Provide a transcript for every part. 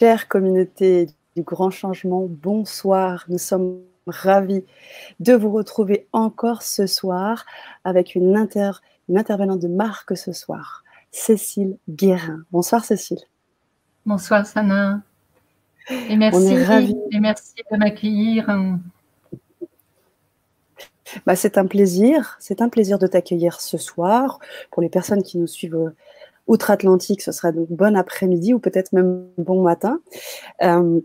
chère communauté du grand changement, bonsoir. Nous sommes ravis de vous retrouver encore ce soir avec une, intervenante de marque ce soir, Cécile Guérin. Bonsoir Cécile. Bonsoir Sana. Et merci, et merci de m'accueillir. Bah, c'est un plaisir, c'est un plaisir de t'accueillir ce soir. Pour les personnes qui nous suivent outre-Atlantique, ce sera donc bon après-midi ou peut-être même bon matin. Euh,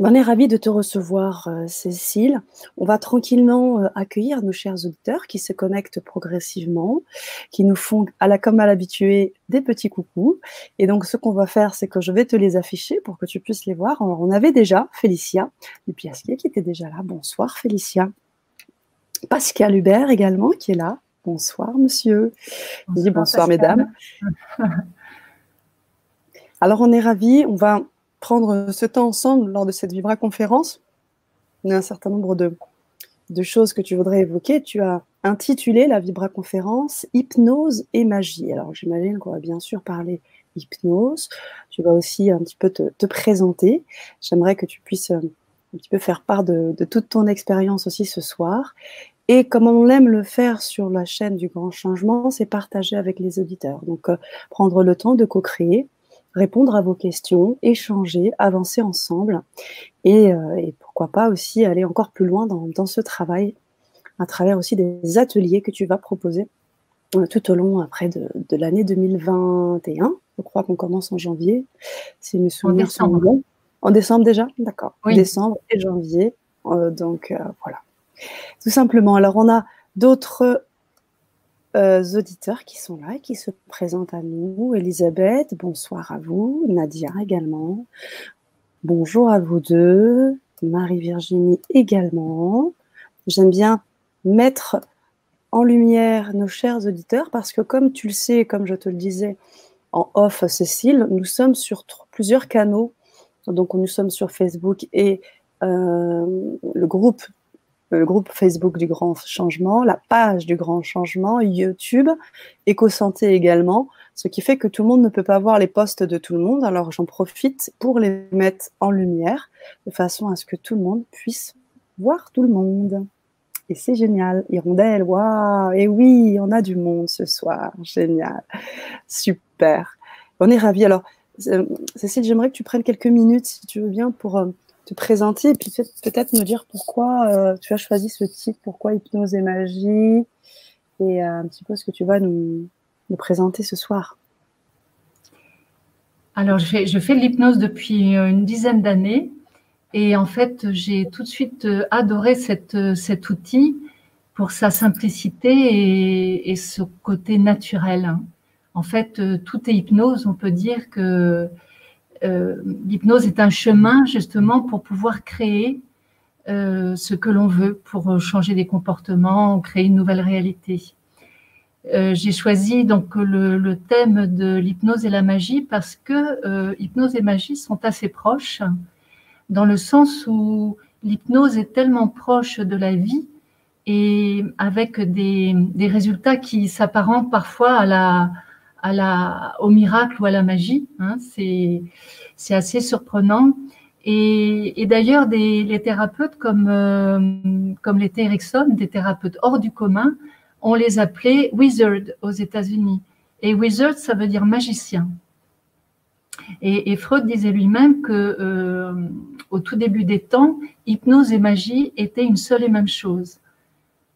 on est ravis de te recevoir, euh, Cécile. On va tranquillement euh, accueillir nos chers auditeurs qui se connectent progressivement, qui nous font, à la comme à l'habitué, des petits coucous. Et donc, ce qu'on va faire, c'est que je vais te les afficher pour que tu puisses les voir. on avait déjà Félicia du Piasquier qui était déjà là. Bonsoir, Félicia. Pascal Hubert également qui est là. Bonsoir, monsieur. Bonsoir, bonsoir mesdames. Alors, on est ravis. On va prendre ce temps ensemble lors de cette Vibra conférence. Il y a un certain nombre de, de choses que tu voudrais évoquer. Tu as intitulé la Vibra conférence Hypnose et magie. Alors, j'imagine qu'on va bien sûr parler hypnose. Tu vas aussi un petit peu te, présenter. J'aimerais que tu puisses euh, un petit peu faire part de, de toute ton expérience aussi ce soir. Et comme on aime le faire sur la chaîne du grand changement, c'est partager avec les auditeurs. Donc, euh, prendre le temps de co-créer, répondre à vos questions, échanger, avancer ensemble. Et, euh, pourquoi pas aussi aller encore plus loin dans, ce travail, à travers aussi des ateliers que tu vas proposer euh, tout au long après de, l'année 2021. Je crois qu'on commence en janvier, si mes souvenirs sont bons. En décembre déjà? D'accord. Décembre et janvier. donc voilà. Tout simplement. Alors, on a d'autres euh, auditeurs qui sont là qui se présentent à nous. Elisabeth, bonsoir à vous. Nadia également. Bonjour à vous deux. Marie-Virginie également. J'aime bien mettre en lumière nos chers auditeurs parce que comme tu le sais, comme je te le disais en off, Cécile, nous sommes sur plusieurs canaux. Donc nous sommes sur Facebook et euh, le groupe le groupe Facebook du Grand Changement, la page du Grand Changement, YouTube, EcoSanté également, ce qui fait que tout le monde ne peut pas voir les posts de tout le monde. Alors j'en profite pour les mettre en lumière de façon à ce que tout le monde puisse voir tout le monde. Et c'est génial. Hirondelle, waouh Et oui, on a du monde ce soir. Génial. Super. On est ravis. Alors, euh, Cécile, j'aimerais que tu prennes quelques minutes, si tu veux bien, pour... Te présenter et puis peut-être nous dire pourquoi euh, tu as choisi ce titre, pourquoi hypnose et magie et euh, un petit peu ce que tu vas nous, présenter ce soir. Alors, je fais, je fais de l'hypnose depuis euh, une dizaine d'années et en fait, j'ai tout de suite adoré cette, cet outil pour sa simplicité et ce côté naturel. En fait, tout est hypnose. On peut dire que euh, l'hypnose est un chemin justement pour pouvoir créer euh, ce que l'on veut, pour changer des comportements, créer une nouvelle réalité. Euh, j'ai choisi donc le, thème de l'hypnose et la magie parce que hypnose et magie sont assez proches, dans le sens où l'hypnose est tellement proche de la vie et avec des, des résultats qui s'apparentent parfois à la, à la, au miracle ou à la magie. Hein, c'est, c'est assez surprenant. Et, et d'ailleurs, des, les thérapeutes comme, euh, comme l'était Erickson, des thérapeutes hors du commun, on les appelait wizards aux États-Unis. Et wizard, ça veut dire magicien. Et, et Freud disait lui-même que euh, au tout début des temps, hypnose et magie étaient une seule et même chose.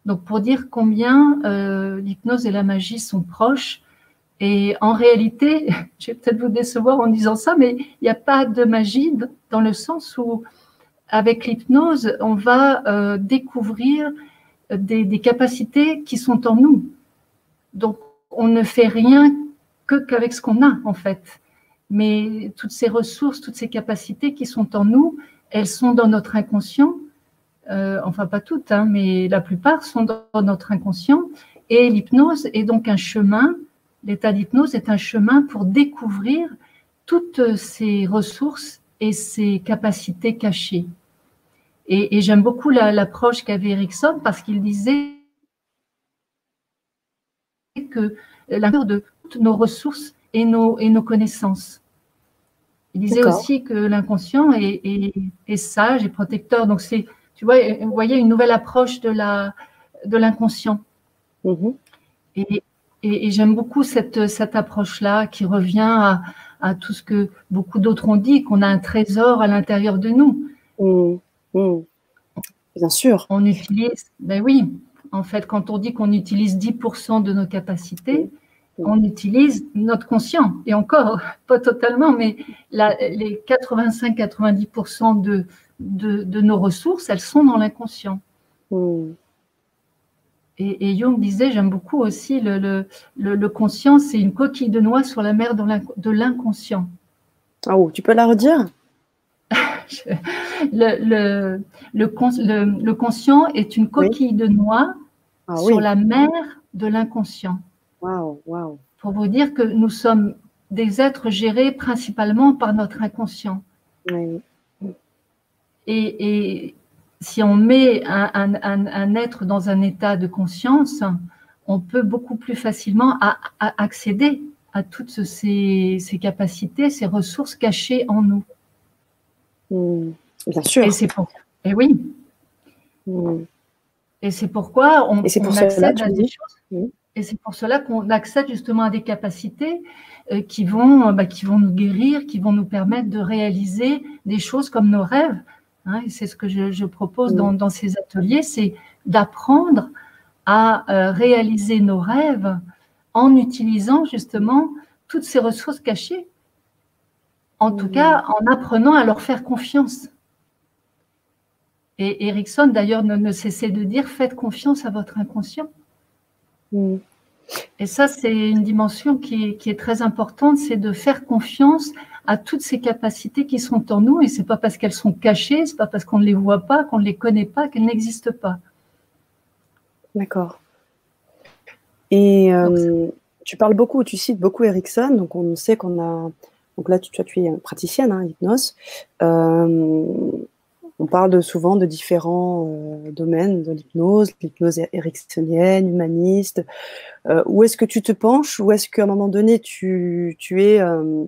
Donc pour dire combien euh, l'hypnose et la magie sont proches, et en réalité, je vais peut-être vous décevoir en disant ça, mais il n'y a pas de magie dans le sens où, avec l'hypnose, on va euh, découvrir des, capacités qui sont en nous. Donc, on ne fait rien que qu'avec ce qu'on a, en fait. Mais toutes ces ressources, toutes ces capacités qui sont en nous, elles sont dans notre inconscient. Euh, enfin, pas toutes, hein, mais la plupart sont dans notre inconscient. Et l'hypnose est donc un chemin l'état d'hypnose est un chemin pour découvrir toutes ces ressources et ces capacités cachées. Et, j'aime beaucoup l'approche qu'avait Erickson parce qu'il disait que la de toutes nos ressources et nos, et nos connaissances. Il disait aussi que l'inconscient est, sage et protecteur. Donc, c'est, tu vois, vous voyez une nouvelle approche de, la, de l'inconscient. Mm-hmm. Et, j'aime beaucoup cette, cette approche-là qui revient à, tout ce que beaucoup d'autres ont dit, qu'on a un trésor à l'intérieur de nous. Mm. Mm. Bien sûr. On utilise, ben oui, en fait, quand on dit qu'on utilise 10% de nos capacités, on utilise notre conscient. Et encore, pas totalement, mais les 85-90% de, de, nos ressources, elles sont dans l'inconscient. Et, Jung disait, j'aime beaucoup aussi, le, le, conscient, c'est une coquille de noix sur la mer de l'inconscient. Oh, tu peux la redire? Le, le, conscient est une coquille de noix ah sur la mer de l'inconscient. Pour vous dire que nous sommes des êtres gérés principalement par notre inconscient. Et, si on met un, être dans un état de conscience, on peut beaucoup plus facilement accéder à toutes ces, capacités, ces ressources cachées en nous. Hmm. bien sûr. Et c'est pour... Et oui. Hmm. Et c'est pourquoi on, accède à des choses. Et c'est pour cela qu'on accède justement à des capacités euh, qui, vont, bah, qui vont nous guérir, qui vont nous permettre de réaliser des choses comme nos rêves. Hein. et c'est ce que je, propose dans, dans, ces ateliers, c'est d'apprendre à euh, réaliser nos rêves en utilisant justement toutes ces ressources cachées. En tout cas, en apprenant à leur faire confiance. Et Erickson, d'ailleurs, ne, ne cessait de dire faites confiance à votre inconscient. Mm. Et ça, c'est une dimension qui est, très importante, c'est de faire confiance à toutes ces capacités qui sont en nous. Et c'est pas parce qu'elles sont cachées, c'est pas parce qu'on ne les voit pas, qu'on ne les connaît pas, qu'elles n'existent pas. D'accord. Et euh, tu parles beaucoup, tu cites beaucoup Erickson, donc on sait qu'on a. Donc là, tu, tu es praticienne, hein, hypnose. Euh, on parle souvent de différents euh, domaines de l'hypnose, l'hypnose ericksonienne, humaniste. Euh, où est-ce que tu te penches? Ou est-ce qu'à un moment donné, tu, es... Euh,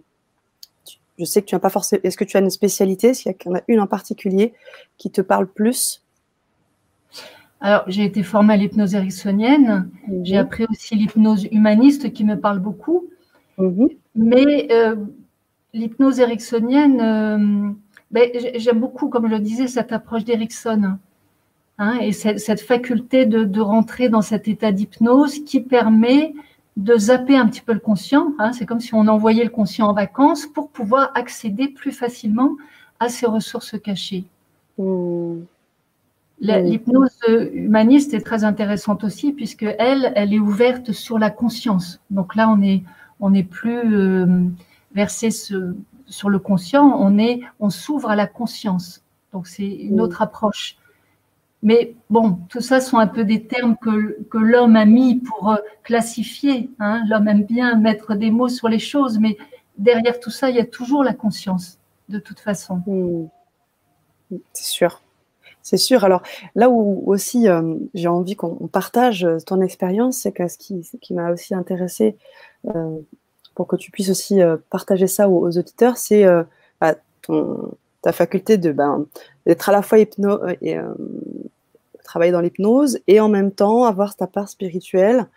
je sais que tu n'as pas forcément... Est-ce que tu as une spécialité? Est-ce qu'il y en a une en particulier qui te parle plus? Alors, j'ai été formée à l'hypnose ericksonienne. Mhm. J'ai appris aussi l'hypnose humaniste qui me parle beaucoup. Mhm. Mais l'hypnose ericksonienne, ben, j'aime beaucoup, comme je le disais, cette approche d'Erickson hein, et cette, faculté de, rentrer dans cet état d'hypnose qui permet de zapper un petit peu le conscient. Hein. c'est comme si on envoyait le conscient en vacances pour pouvoir accéder plus facilement à ces ressources cachées. Mmh. L'hypnose humaniste est très intéressante aussi puisque elle, elle est ouverte sur la conscience. Donc là, on est, on est plus euh, versé ce, sur le conscient, on est, on s'ouvre à la conscience. Donc c'est une autre approche. Mais bon, tout ça sont un peu des termes que, que l'homme a mis pour euh, classifier. Hein. L'homme aime bien mettre des mots sur les choses, mais derrière tout ça, il y a toujours la conscience, de toute façon. Hmm. C'est sûr. C'est sûr. Alors là où aussi euh, j'ai envie qu'on partage ton expérience, c'est que ce qui, m'a aussi intéressé euh, pour que tu puisses aussi euh, partager ça aux, auditeurs, c'est euh, bah, ta faculté de ben, d'être à la fois hypno euh, et travailler dans l'hypnose et en même temps avoir ta part spirituelle.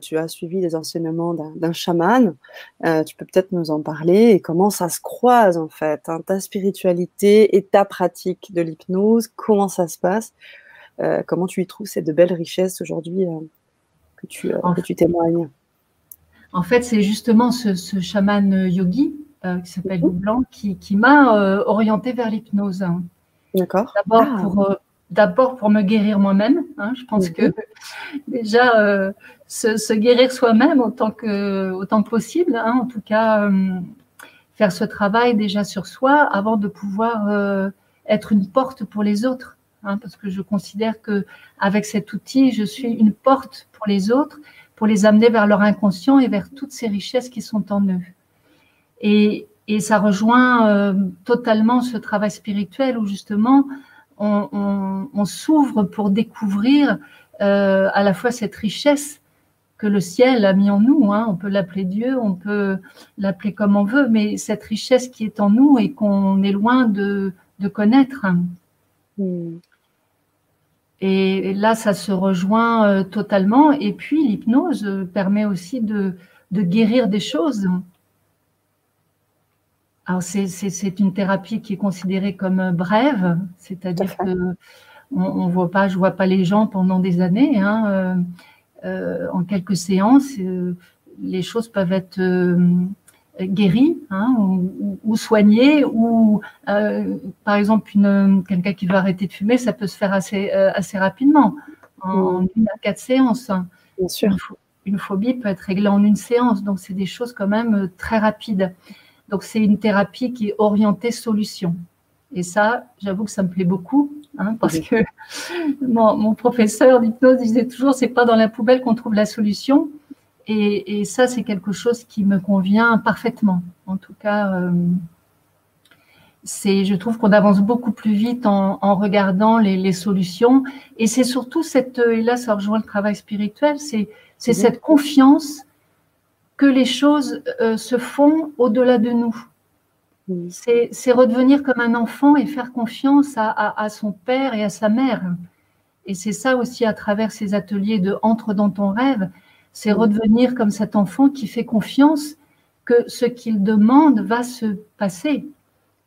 tu as suivi les enseignements d'un chaman. tu peux peut-être nous en parler et comment ça se croise en fait, hein, ta spiritualité et ta pratique de l'hypnose. Comment ça se passe? Comment tu y trouves ces de belles richesses aujourd'hui que tu, que tu témoignes? En fait, c'est justement ce, chaman yogi euh, qui s'appelle Lou Blanc qui, m'a euh, orienté vers l'hypnose. D'accord. D'abord ah. pour euh, d'abord pour me guérir moi-même. Hein. je pense que déjà se, guérir soi-même autant que autant que possible. Hein. en tout cas, faire ce travail déjà sur soi avant de pouvoir être une porte pour les autres. Hein, parce que je considère que avec cet outil, je suis une porte pour les autres pour les amener vers leur inconscient et vers toutes ces richesses qui sont en eux. Et, et ça rejoint euh, totalement ce travail spirituel où justement on, on, on s'ouvre pour découvrir euh, à la fois cette richesse que le ciel a mis en nous. Hein. On peut l'appeler Dieu, on peut l'appeler comme on veut, mais cette richesse qui est en nous et qu'on est loin de, connaître. Hmm. Et là, ça se rejoint euh, totalement. Et puis, l'hypnose permet aussi de, guérir des choses. Alors, c'est une thérapie qui est considérée comme brève, c'est-à-dire que on, voit pas, je vois pas les gens pendant des années. Hein, euh, en quelques séances, les choses peuvent être guéri hein, ou, soigné ou euh, par exemple quelqu'un qui veut arrêter de fumer ça peut se faire assez, euh, assez rapidement en mm. une à quatre séances Bien sûr. Une, phobie peut être réglée en une séance donc c'est des choses quand même euh, très rapides donc c'est une thérapie qui est orientée solution et ça j'avoue que ça me plaît beaucoup hein, parce que mon, mon professeur d'hypnose disait toujours c'est pas dans la poubelle qu'on trouve la solution et, ça, c'est quelque chose qui me convient parfaitement. En tout cas, euh, c'est, je trouve qu'on avance beaucoup plus vite en, regardant les, solutions. Et c'est surtout cette, et là, ça rejoint le travail spirituel, c'est, c'est cette confiance que les choses euh, se font au-delà de nous. C'est, c'est redevenir comme un enfant et faire confiance à, à, son père et à sa mère. Et c'est ça aussi à travers ces ateliers de Entre dans ton rêve, c'est redevenir comme cet enfant qui fait confiance que ce qu'il demande va se passer,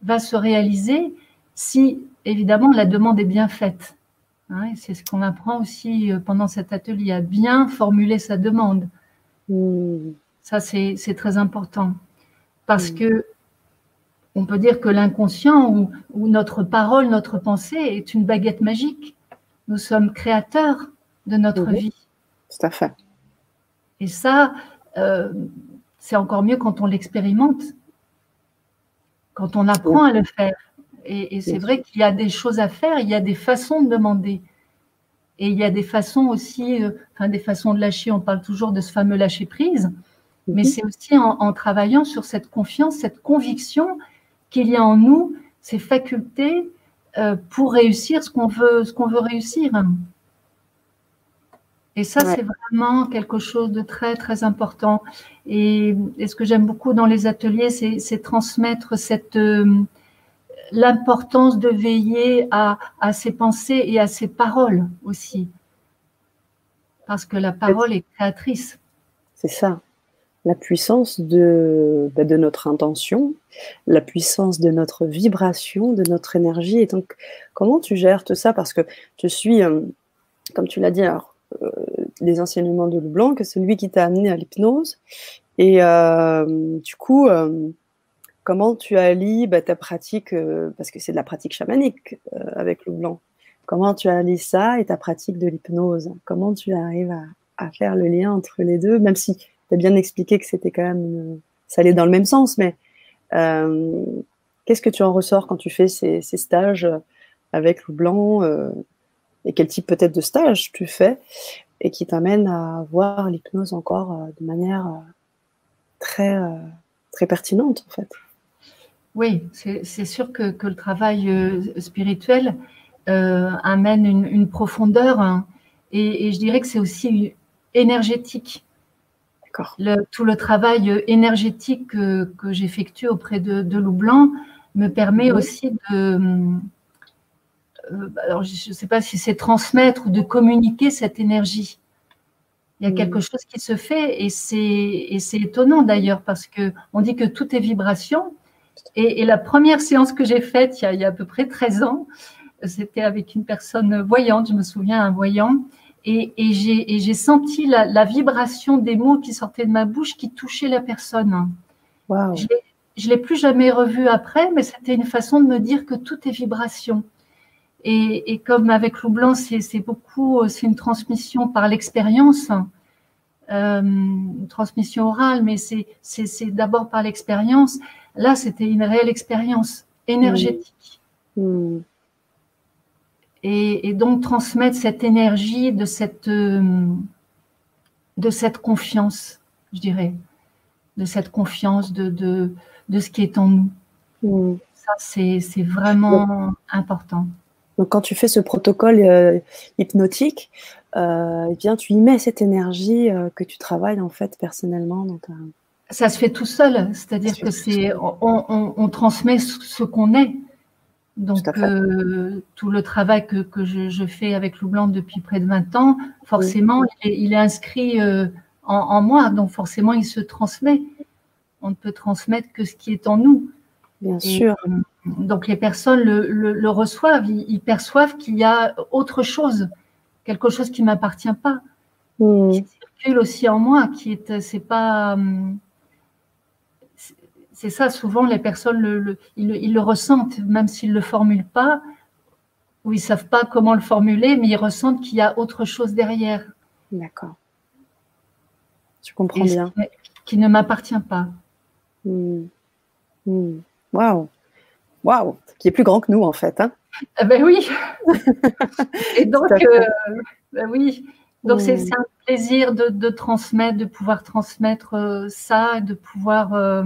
va se réaliser si, évidemment, la demande est bien faite. Hein, c'est ce qu'on apprend aussi euh, pendant cet atelier, à bien formuler sa demande. Ça, c'est très important. Parce hmm. que on peut dire que l'inconscient ou, ou, notre parole, notre pensée est une baguette magique. Nous sommes créateurs de notre vie. Tout à fait. Et ça, euh, c'est encore mieux quand on l'expérimente, quand on apprend à le faire. Et, c'est vrai qu'il y a des choses à faire, il y a des façons de demander. Et il y a des façons aussi, euh, enfin des façons de lâcher, on parle toujours de ce fameux lâcher prise, mais c'est aussi en, travaillant sur cette confiance, cette conviction qu'il y a en nous ces facultés euh, pour réussir ce qu'on veut, ce qu'on veut réussir. Et ça, c'est vraiment quelque chose de très, très important. Et, ce que j'aime beaucoup dans les ateliers, c'est transmettre cette euh, l'importance de veiller à, ses pensées et à ses paroles aussi. Parce que la parole est créatrice. C'est ça. La puissance de, bah, de notre intention, la puissance de notre vibration, de notre énergie. Et donc, comment tu gères tout ça? Parce que je suis, euh, comme tu l'as dit, alors, euh, les enseignements de Leblanc, que c'est qui t'a amené à l'hypnose. Et euh, du coup, comment tu allies bah, ta pratique, parce que c'est de la pratique chamanique avec Leblanc, comment tu allies ça et ta pratique de l'hypnose? Comment tu arrives à, faire le lien entre les deux, même si as bien expliqué que c'était quand même, ça allait dans le même sens, mais qu'est-ce que tu en ressors quand tu fais ces, stages avec Leblanc et quel type peut-être de stage tu fais et qui t'amène à voir l'hypnose encore euh, de manière euh, très, euh, très pertinente en fait? Oui, c'est sûr que, que, le travail spirituel amène une, profondeur hein, et, je dirais que c'est aussi énergétique. Tout le travail énergétique que, que j'effectue auprès de, de Loup Blanc me permet aussi de, euh, alors je ne sais pas si c'est transmettre ou de communiquer cette énergie. Il y a quelque chose qui se fait et c'est étonnant d'ailleurs parce que on dit que tout est vibration. Et, la première séance que j'ai faite il y, a, à peu près 13 ans, c'était avec une personne voyante, je me souviens, un voyant, et, et j'ai senti la, vibration des mots qui sortaient de ma bouche qui touchaient la personne. Je ne l'ai plus jamais revu après, mais c'était une façon de me dire que tout est vibration. Et, comme avec Loup Blanc, c'est beaucoup, c'est une transmission par l'expérience, euh, une transmission orale, mais c'est d'abord par l'expérience. Là, c'était une réelle expérience énergétique. Mmh. Mmh. Et, donc transmettre cette énergie de cette, euh, de cette confiance, je dirais, de cette confiance de, de, de ce qui est en nous. Mmh. Ça, c'est vraiment important. Donc, quand tu fais ce protocole euh, hypnotique, euh, eh bien, tu y mets cette énergie euh, que tu travailles en fait personnellement dans ta. Ça se fait tout seul, c'est-à-dire que c'est on, transmet ce qu'on est. Donc, tout, le travail que, je, fais avec Lou Blanc depuis près de 20 ans, forcément, il, est, inscrit en, moi, donc forcément, il se transmet. On ne peut transmettre que ce qui est en nous. Bien sûr. Donc les personnes le, reçoivent, ils, perçoivent qu'il y a autre chose, quelque chose qui m'appartient pas, hmm. qui circule aussi en moi, qui est, c'est pas, hum, c'est ça. Souvent les personnes le, ils, le ressentent, même s'ils le formulent pas, ou ils savent pas comment le formuler, mais ils ressentent qu'il y a autre chose derrière. D'accord. Tu comprends bien. Qui ne m'appartient pas. Hmm. Hmm. Waouh. Waouh, qui est plus grand que nous en fait. Hein ah ben oui. Et donc, euh, ben oui. Donc c'est un plaisir de, transmettre, de pouvoir transmettre euh, ça, de pouvoir euh,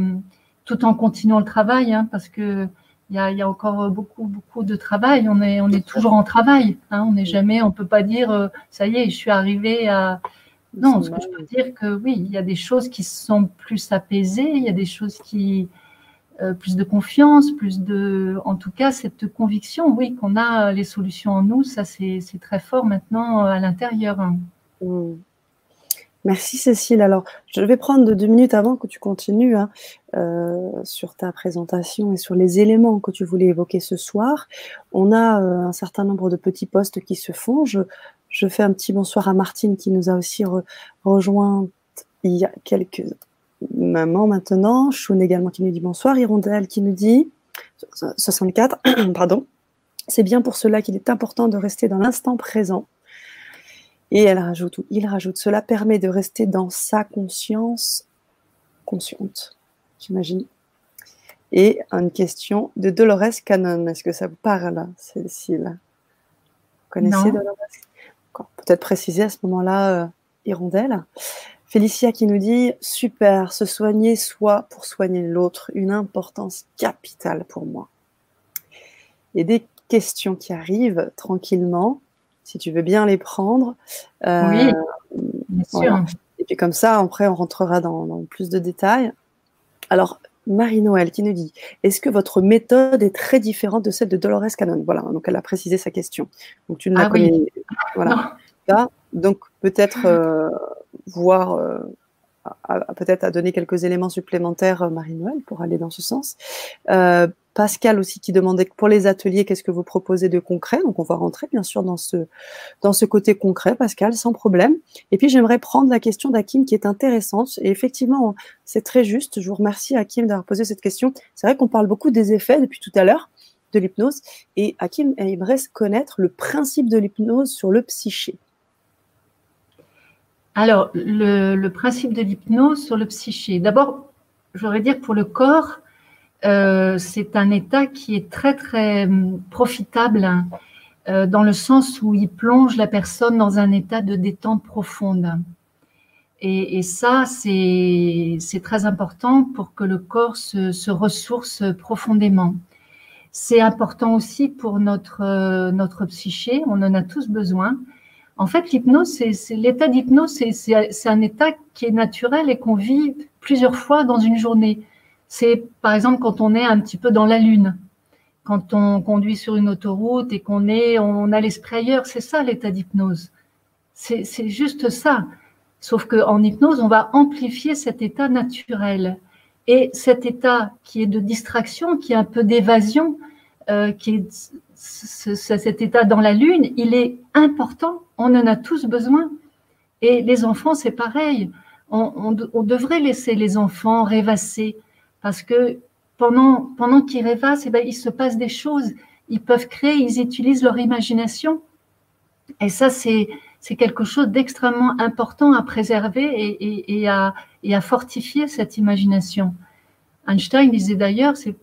tout en continuant le travail, hein, parce que il y a, encore beaucoup beaucoup de travail. On est on est toujours en travail. Hein, on n'est jamais, on peut pas dire ça y est, je suis arrivé à non, ce que je peux dire que oui, il y a des choses qui sont plus apaisées, il y a des choses qui euh, plus de confiance, plus de, en tout cas, cette conviction, oui, qu'on a les solutions en nous, ça c'est très fort maintenant euh, à l'intérieur. Mmh. Merci Cécile. Alors, je vais prendre deux minutes avant que tu continues hein, euh, sur ta présentation et sur les éléments que tu voulais évoquer ce soir. On a un certain nombre de petits postes qui se font. Je, fais un petit bonsoir à Martine qui nous a aussi rejoint il y a quelques maman maintenant, Choun également qui nous dit bonsoir, Hirondelle qui nous dit 64, pardon, c'est bien pour cela qu'il est important de rester dans l'instant présent. Et elle rajoute, il rajoute, cela permet de rester dans sa conscience consciente, j'imagine. Et une question de Dolores Cannon. Est-ce que ça vous parle, celle-ci-là Vous connaissez Dolores? Peut-être préciser à ce moment-là, euh, Hirondelle. Félicia qui nous dit super, se soigner soi pour soigner l'autre, une importance capitale pour moi. Et des questions qui arrivent tranquillement, si tu veux bien les prendre. Euh, oui, bien sûr. Et puis comme ça, après, on rentrera dans, plus de détails. Alors, Marie-Noël qui nous dit Est-ce que votre méthode est très différente de celle de Dolores Cannon? Voilà, donc elle a précisé sa question. Donc tu ne la ah connais. Voilà. donc peut-être euh, voir euh, peut-être à donner quelques éléments supplémentaires, Marie-Noël, pour aller dans ce sens. Pascal aussi qui demandait pour les ateliers, qu'est-ce que vous proposez de concret? Donc on va rentrer bien sûr dans ce, dans ce côté concret, Pascal, sans problème. Et puis j'aimerais prendre la question d'Akim qui est intéressante. Et effectivement, c'est très juste. Je vous remercie Hakim d'avoir posé cette question. C'est vrai qu'on parle beaucoup des effets depuis tout à l'heure de l'hypnose. Et Hakim aimerait connaître le principe de l'hypnose sur le psyché. Alors, le, principe de l'hypnose sur le psyché. D'abord, j'aurais dire pour le corps, euh, c'est un état qui est très très hum, profitable hein, dans le sens où il plonge la personne dans un état de détente profonde. Et, ça, c'est très important pour que le corps se, se ressource profondément. C'est important aussi pour notre, euh, notre psyché, on en a tous besoin. En fait, l'hypnose, c'est l'état d'hypnose, c'est un état qui est naturel et qu'on vit plusieurs fois dans une journée. C'est par exemple quand on est un petit peu dans la lune, quand on conduit sur une autoroute et qu'on est, on a l'esprit ailleurs. C'est ça l'état d'hypnose. C'est juste ça. Sauf qu'en hypnose, on va amplifier cet état naturel. Et cet état qui est de distraction, qui est un peu d'évasion, euh, qui est cet état dans la lune, il est important. On en a tous besoin. Et les enfants, c'est pareil. On, devrait laisser les enfants rêvasser parce que pendant, pendant qu'ils rêvassent, eh ben, il se passe des choses. Ils peuvent créer, ils utilisent leur imagination. Et ça, c'est, c'est quelque chose d'extrêmement important à préserver et, et, à, et à fortifier cette imagination. Einstein disait d'ailleurs, c'est,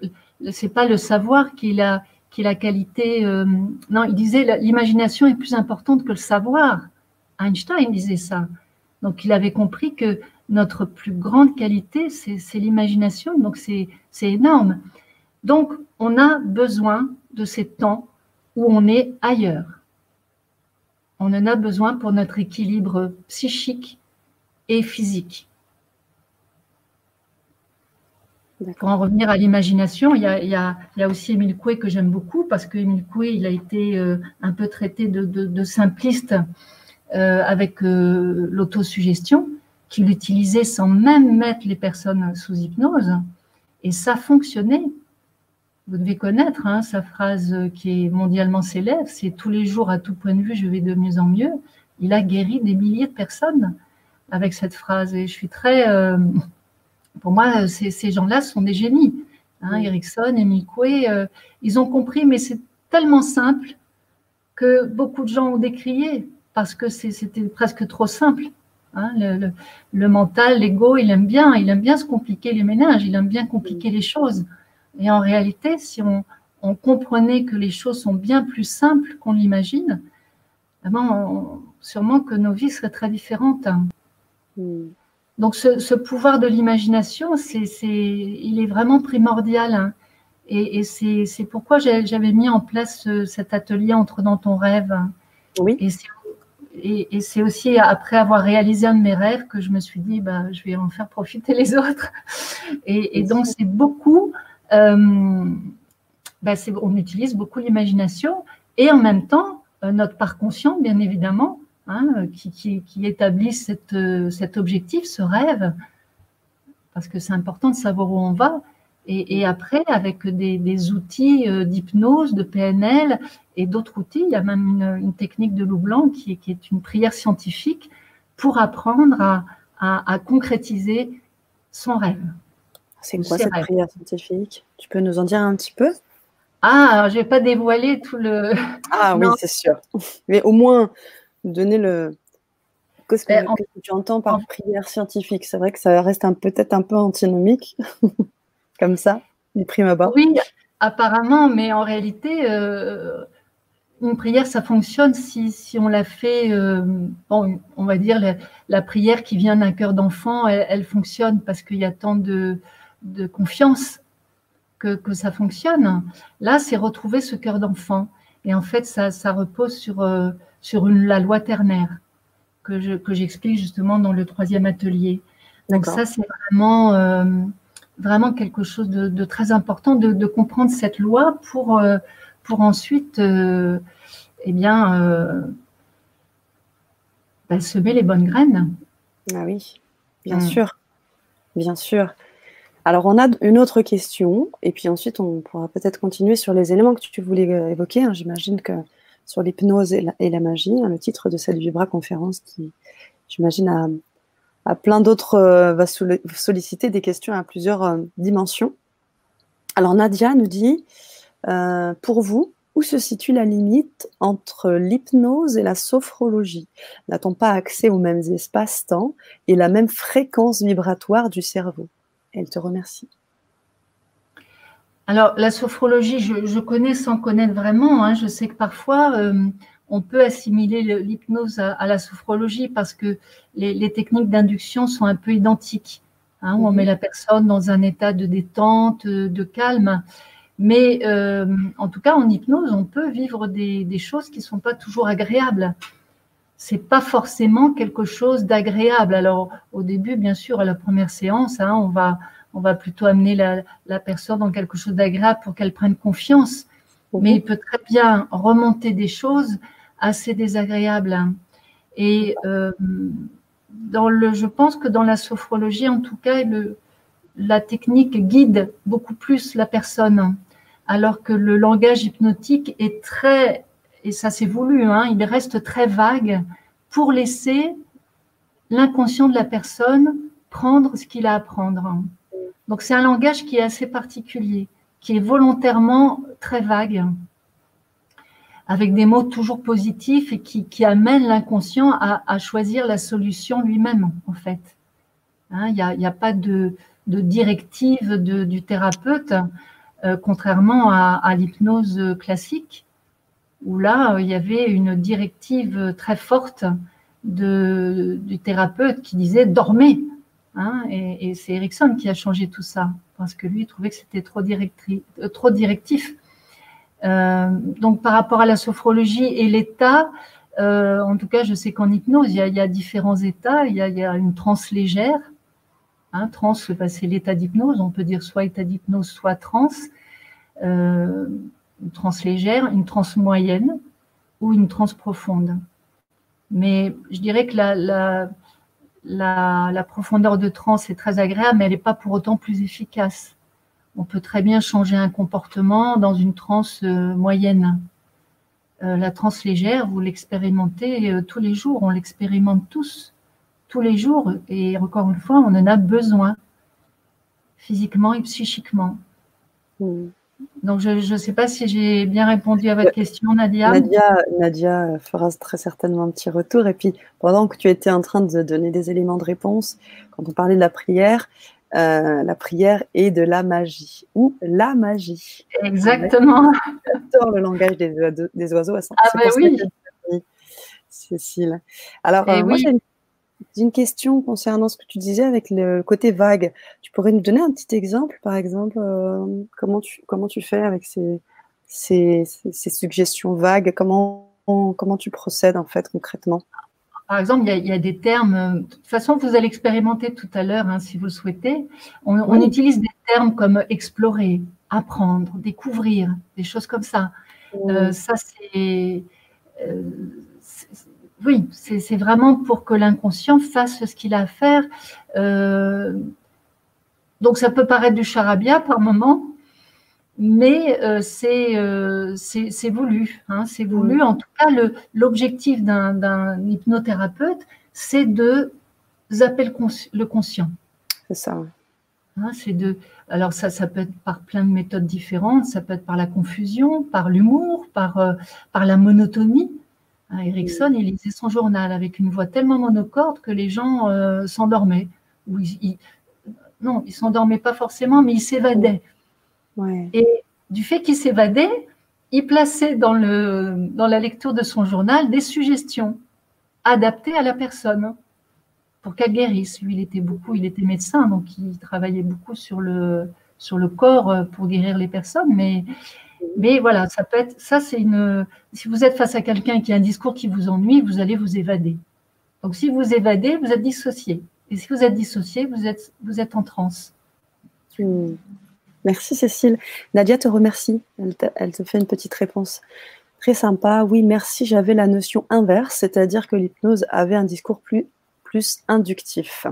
c'est pas le savoir qu'il a, qui la qualité. Euh, non, il disait l'imagination est plus importante que le savoir. Einstein disait ça. Donc il avait compris que notre plus grande qualité, c'est l'imagination. Donc c'est énorme. Donc on a besoin de ces temps où on est ailleurs. On en a besoin pour notre équilibre psychique et physique. Pour en revenir à l'imagination, il, il, y a aussi Émile Coué que j'aime beaucoup parce que Émile Coué, il a été euh, un peu traité de, simpliste euh, avec euh, l'autosuggestion, qu'il utilisait sans même mettre les personnes sous hypnose. Et ça fonctionnait. Vous devez connaître hein, sa phrase qui est mondialement célèbre, c'est tous les jours, à tout point de vue, je vais de mieux en mieux. Il a guéri des milliers de personnes avec cette phrase. Et je suis très pour moi, ces, gens-là sont des génies. Hein, Erickson, Emile Coué, euh, ils ont compris, mais c'est tellement simple que beaucoup de gens ont décrié parce que c'était presque trop simple. Hein, le, mental, l'ego, il aime bien, il aime bien se compliquer les ménages, il aime bien compliquer les choses. Et en réalité, si on, comprenait que les choses sont bien plus simples qu'on l'imagine, eh ben, sûrement que nos vies seraient très différentes. Hmm. Donc ce, pouvoir de l'imagination, c'est, il est vraiment primordial. Hein. Et, c'est, pourquoi j'avais mis en place cet atelier Entre dans ton rêve. Oui. Et c'est, aussi après avoir réalisé un de mes rêves que je me suis dit, bah, je vais en faire profiter les autres. Et, donc c'est beaucoup, euh, bah, on utilise beaucoup l'imagination et en même temps euh, notre part conscient, bien évidemment, Hein, qui, établit cet objectif, ce rêve, parce que c'est important de savoir où on va. Et, après, avec des, outils euh, d'hypnose, de PNL et d'autres outils, il y a même une, technique de loup blanc qui, est une prière scientifique pour apprendre à, concrétiser son rêve. C'est quoi cette prière scientifique? Tu peux nous en dire un petit peu? Ah, je ne vais pas dévoiler tout le. Ah oui, c'est sûr. Mais au moins, donner le. Qu'est-ce que, tu entends par prière scientifique? C'est vrai que ça reste peut-être un peu antinomique, comme ça, du prime abord. Oui, apparemment, mais en réalité, euh, une prière, ça fonctionne si, si on la fait, euh, bon, on va dire, la, prière qui vient d'un cœur d'enfant, elle, fonctionne parce qu'il y a tant de, de confiance que, que, ça fonctionne. Là, c'est retrouver ce cœur d'enfant. Et en fait, ça, ça repose sur. Euh, sur une, la loi ternaire que, je, que j'explique justement dans le troisième atelier. Donc ça, c'est vraiment, vraiment quelque chose de, très important de, comprendre cette loi pour, euh, pour ensuite euh, eh bien, bah, semer les bonnes graines. Ah oui, bien mm. sûr, bien sûr. Alors, on a une autre question, et puis ensuite, on pourra peut-être continuer sur les éléments que tu voulais évoquer. Hein. J'imagine que sur l'hypnose et, la magie, hein, le titre de cette Vibra conférence qui, j'imagine, a, plein d'autres, euh, va solliciter des questions à plusieurs euh, dimensions. Alors Nadia nous dit, euh, pour vous, où se situe la limite entre l'hypnose et la sophrologie? N'a-t-on pas accès aux mêmes espaces-temps et la même fréquence vibratoire du cerveau? Elle te remercie. Alors, la sophrologie, je, connais sans connaître vraiment. Hein. Je sais que parfois, on peut assimiler l'hypnose à, la sophrologie parce que les, techniques d'induction sont un peu identiques. Hein. On met la personne dans un état de détente, de calme. Mais euh, en tout cas, en hypnose, on peut vivre des, choses qui ne sont pas toujours agréables. C'est pas forcément quelque chose d'agréable. Alors, au début, bien sûr, à la première séance, hein, on va on va plutôt amener la, personne dans quelque chose d'agréable pour qu'elle prenne confiance. Mhm. Mais il peut très bien remonter des choses assez désagréables. Et euh, dans le, je pense que dans la sophrologie, en tout cas, le, la technique guide beaucoup plus la personne, alors que le langage hypnotique est très, et ça c'est voulu, hein, il reste très vague pour laisser l'inconscient de la personne prendre ce qu'il a à prendre. Donc c'est un langage qui est assez particulier, qui est volontairement très vague, avec des mots toujours positifs et qui, qui amène l'inconscient à, choisir la solution lui-même, en fait. Hein, il n'y a, pas de, directive du thérapeute, euh, contrairement à, l'hypnose classique, où là, il y avait une directive très forte du thérapeute qui disait dormez, Hein, et, c'est Erickson qui a changé tout ça, parce que lui, il trouvait que c'était trop, euh, trop directif. Donc par rapport à la sophrologie et l'état, en tout cas, je sais qu'en hypnose, il y, a, différents états. Il y a, une transe légère. Hein, transe, bah, c'est l'état d'hypnose. On peut dire soit état d'hypnose, soit transe. une transe légère, une transe moyenne ou une transe profonde. Mais je dirais que la, la, profondeur de transe est très agréable, mais elle n'est pas pour autant plus efficace. On peut très bien changer un comportement dans une transe euh, moyenne. Euh, la transe légère, vous l'expérimentez euh, tous les jours, on l'expérimente tous, tous les jours, et encore une fois, on en a besoin, physiquement et psychiquement. Mmh. Donc, je ne sais pas si j'ai bien répondu à votre question, Nadia. Nadia. fera très certainement un petit retour. Et puis, pendant que tu étais en train de donner des éléments de réponse, quand on parlait de la prière, euh, la prière est de la magie ou la magie. Exactement. J'adore le langage des, des oiseaux. Ah ben oui. Cécile. Alors, euh, moi, j'ai une une question concernant ce que tu disais avec le côté vague. Tu pourrais nous donner un petit exemple, par exemple, euh, comment, tu, comment tu fais avec ces, ces, ces, suggestions vagues? Comment, comment tu procèdes en fait concrètement? Par exemple, il y, a, des termes, de toute façon, vous allez expérimenter tout à l'heure, hein, si vous le souhaitez. On, utilise des termes comme explorer, apprendre, découvrir, des choses comme ça. Euh, ça, c'est euh, oui, c'est vraiment pour que l'inconscient fasse ce qu'il a à faire. Euh, donc ça peut paraître du charabia par moment, mais euh, euh, c'est voulu. Hein, c'est voulu. En tout cas, l'objectif d'un hypnothérapeute, c'est de zapper le, conscient. C'est ça. Hein, c'est de. Alors ça, ça peut être par plein de méthodes différentes. Ça peut être par la confusion, par l'humour, par, par la monotonie. Hein, Erickson, il lisait son journal avec une voix tellement monocorde que les gens euh, s'endormaient. non, ils s'endormaient pas forcément, mais ils s'évadaient. Et du fait qu'il s'évadait, il plaçait dans, le, dans la lecture de son journal des suggestions adaptées à la personne pour qu'elle guérisse. Lui, il était beaucoup, il était médecin, donc il travaillait beaucoup sur le, sur le corps euh, pour guérir les personnes, mais mais voilà, ça peut être, ça c'est une, si vous êtes face à quelqu'un qui a un discours qui vous ennuie, vous allez vous évader. Donc si vous évadez, vous êtes dissocié. Et si vous êtes dissocié, vous êtes, vous êtes en transe. Hmm. Merci Cécile. Nadia te remercie. Elle te, fait une petite réponse. Très sympa. Oui, merci. J'avais la notion inverse, c'est-à-dire que l'hypnose avait un discours plus, plus inductif.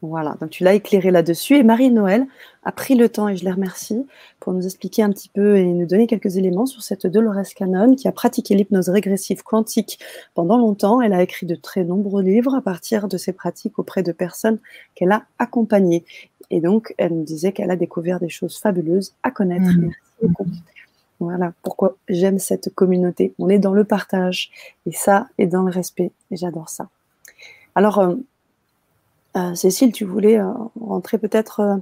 Voilà, donc tu l'as éclairé là-dessus. Et Marie-Noël a pris le temps, et je les remercie, pour nous expliquer un petit peu et nous donner quelques éléments sur cette Dolores Cannon qui a pratiqué l'hypnose régressive quantique pendant longtemps. Elle a écrit de très nombreux livres à partir de ses pratiques auprès de personnes qu'elle a accompagnées. Et donc, elle nous disait qu'elle a découvert des choses fabuleuses à connaître. Mmh. Merci beaucoup. Voilà pourquoi j'aime cette communauté. On est dans le partage et ça est dans le respect. Et j'adore ça. Alors, euh, euh, Cécile, tu voulais euh, rentrer peut-être.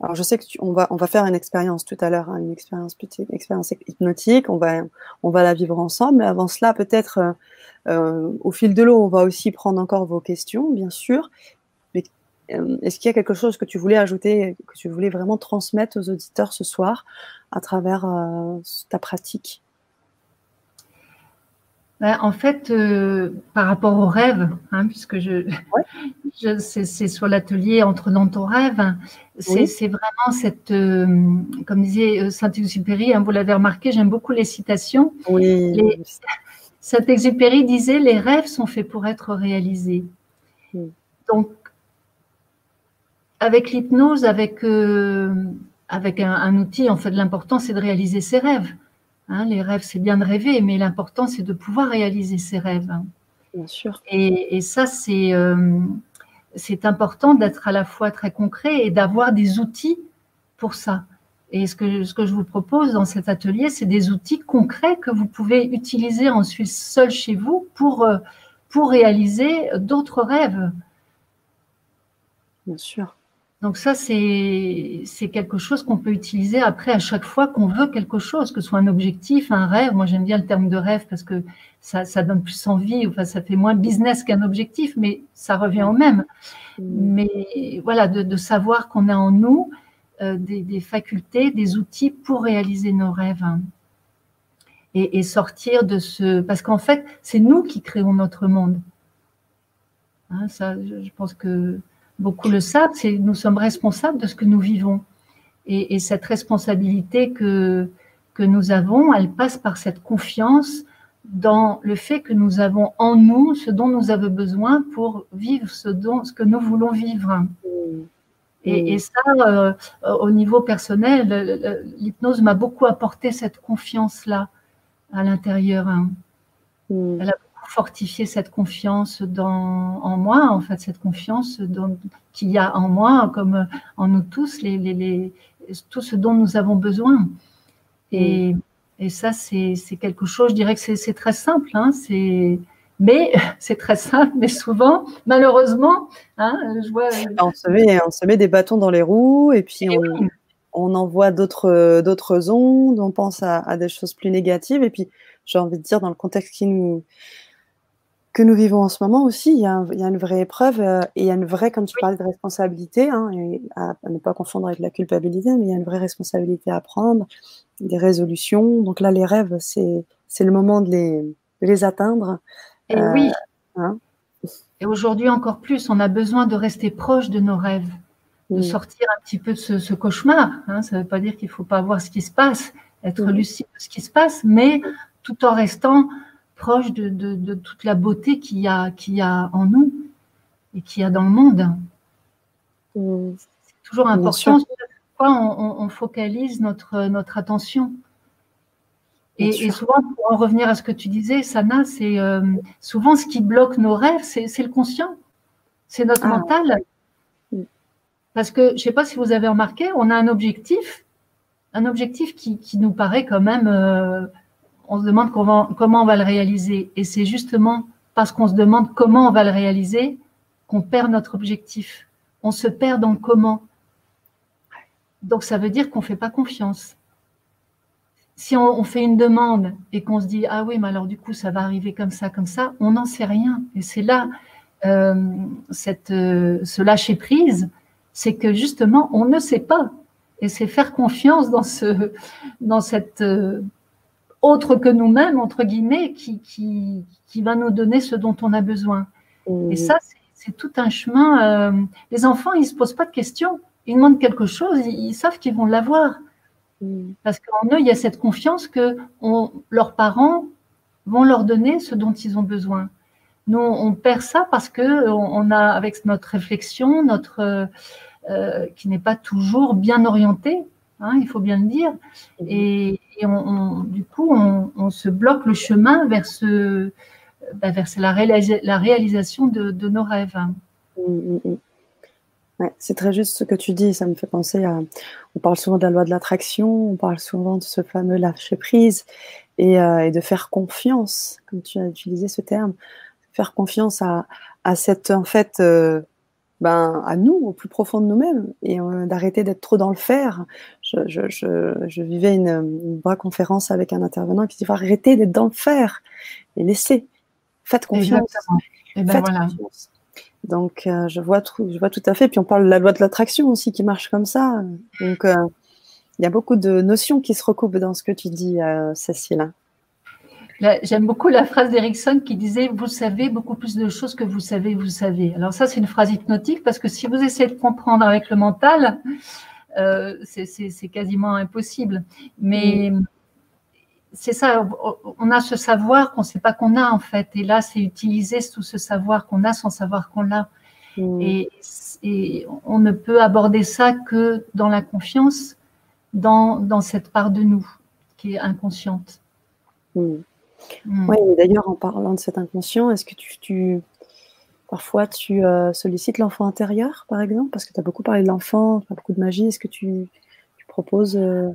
Alors, je sais que on va on va faire une expérience tout à l'heure, hein, une expérience petite, expérience hypnotique. On va on va la vivre ensemble. Mais avant cela, peut-être au fil de l'eau, on va aussi prendre encore vos questions, bien sûr. Mais est-ce qu'il y a quelque chose que tu voulais ajouter, que tu voulais vraiment transmettre aux auditeurs ce soir à travers ta pratique? Ben, en fait, par rapport au rêve, hein, puisque je, c'est sur l'atelier Entre dans ton rêve. C'est vraiment cette, euh, comme disait euh, Saint-Exupéry, hein, vous l'avez remarqué, j'aime beaucoup les citations. Saint-Exupéry disait Les rêves sont faits pour être réalisés. Donc, avec l'hypnose, avec, euh, avec un, outil, en fait, l'important, c'est de réaliser ses rêves. Hein, les rêves, c'est bien de rêver, mais l'important, c'est de pouvoir réaliser ses rêves. Bien sûr. Et, et ça, c'est c'est important d'être à la fois très concret et d'avoir des outils pour ça. Et ce que, ce que je vous propose dans cet atelier, c'est des outils concrets que vous pouvez utiliser ensuite seul chez vous pour, euh, pour réaliser d'autres rêves. Bien sûr. Donc ça, c'est quelque chose qu'on peut utiliser après à chaque fois qu'on veut quelque chose, que ce soit un objectif, un rêve. Moi, j'aime bien le terme de rêve parce que ça, ça donne plus envie, enfin, ça fait moins business qu'un objectif, mais ça revient au même. Mm. Mais voilà, de, de savoir qu'on a en nous des, facultés, des outils pour réaliser nos rêves. Et, sortir de ce... Parce qu'en fait, c'est nous qui créons notre monde. Hein, ça, je pense que beaucoup le savent, c'est nous sommes responsables de ce que nous vivons. Et, et, cette responsabilité que, que nous avons, elle passe par cette confiance dans le fait que nous avons en nous ce dont nous avons besoin pour vivre ce, dont, ce que nous voulons vivre. Et, ça, euh, au niveau personnel, l'hypnose m'a beaucoup apporté cette confiance-là à l'intérieur. Hein. Elle a fortifié cette confiance dans, en moi, en fait, cette confiance qu'il y a en moi, comme en nous tous, les, les, les, tout ce dont nous avons besoin. Et, et ça, c'est quelque chose, je dirais que c'est très simple. Hein, mais c'est très simple, mais souvent, malheureusement, hein, je vois. On se, met, on se met des bâtons dans les roues et puis on, on, envoie d'autres ondes, on pense à, à, des choses plus négatives. Et puis, j'ai envie de dire, dans le contexte qui nous, que nous vivons en ce moment aussi, il y a, il y a une vraie épreuve euh, et il y a une vraie, comme tu parlais de responsabilité, hein, et à, à, ne pas confondre avec la culpabilité, mais il y a une vraie responsabilité à prendre des résolutions. Donc là, les rêves, c'est, c'est le moment de les, de les atteindre. Et euh, oui. Hein et aujourd'hui encore plus, on a besoin de rester proche de nos rêves, de sortir un petit peu de ce, ce cauchemar. Hein. Ça ne veut pas dire qu'il ne faut pas voir ce qui se passe, être lucide de ce qui se passe, mais tout en restant proche de, de, de toute la beauté qu'il y, a, qu'il y a en nous et qu'il y a dans le monde. C'est toujours important on, focalise notre, notre attention. Et, souvent, pour en revenir à ce que tu disais, Sana, c'est euh, souvent ce qui bloque nos rêves, c'est le conscient, c'est notre ah. mental. Parce que, je ne sais pas si vous avez remarqué, on a un objectif, un objectif qui, nous paraît quand même, euh, on se demande comment, on va le réaliser. Et c'est justement parce qu'on se demande comment on va le réaliser qu'on perd notre objectif. On se perd dans le comment. Donc ça veut dire qu'on ne fait pas confiance. Si on, fait une demande et qu'on se dit ah oui mais alors du coup ça va arriver comme ça comme ça, on n'en sait rien. Et c'est là euh, euh, ce lâcher prise, c'est que justement on ne sait pas. Et c'est faire confiance dans ce cette euh, autre que nous-mêmes entre guillemets qui, qui, qui va nous donner ce dont on a besoin. Et ça c'est tout un chemin. les enfants ils se posent pas de questions ils demandent quelque chose, ils, savent qu'ils vont l'avoir. Mm. Parce qu'en eux, il y a cette confiance que leurs parents vont leur donner ce dont ils ont besoin. Nous, on perd ça parce que on, a, avec notre réflexion, notre euh, qui n'est pas toujours bien orientée, hein, il faut bien le dire, mm. et, on, du coup, on, se bloque le chemin vers ce, bah, vers la, la réalisation de, nos rêves. Mm, c'est très juste ce que tu dis. Ça me fait penser à. On parle souvent de la loi de l'attraction, on parle souvent de ce fameux lâcher prise et, euh, de faire confiance, comme tu as utilisé ce terme, faire confiance à, à cette, en fait, euh, ben, à nous, au plus profond de nous-mêmes, et euh, d'arrêter d'être trop dans le faire. Je, je, je, je vivais une, une conférence avec un intervenant qui dit arrêtez d'être dans le faire et laissez. Faites confiance. Et ben Faites confiance. Donc, euh, je, vois tout, je vois tout à fait. Puis on parle de la loi de l'attraction aussi qui marche comme ça. Donc, euh, il y a beaucoup de notions qui se recoupent dans ce que tu dis, euh, Cécile. J'aime beaucoup la phrase d'Erickson qui disait Vous savez beaucoup plus de choses que vous savez, vous savez. Alors, ça, c'est une phrase hypnotique parce que si vous essayez de comprendre avec le mental, c'est quasiment impossible. Mais. Mm c'est ça, on a ce savoir qu'on ne sait pas qu'on a en fait. Et là, c'est utiliser tout ce savoir qu'on a sans savoir qu'on l'a. Mm. Et, on ne peut aborder ça que dans la confiance, dans, cette part de nous qui est inconsciente. Mm. Mm. Oui, d'ailleurs, en parlant de cet inconscient, est-ce que tu, parfois tu euh, sollicites l'enfant intérieur, par exemple Parce que tu as beaucoup parlé de l'enfant, tu as beaucoup de magie. Est-ce que tu, proposes. Euh,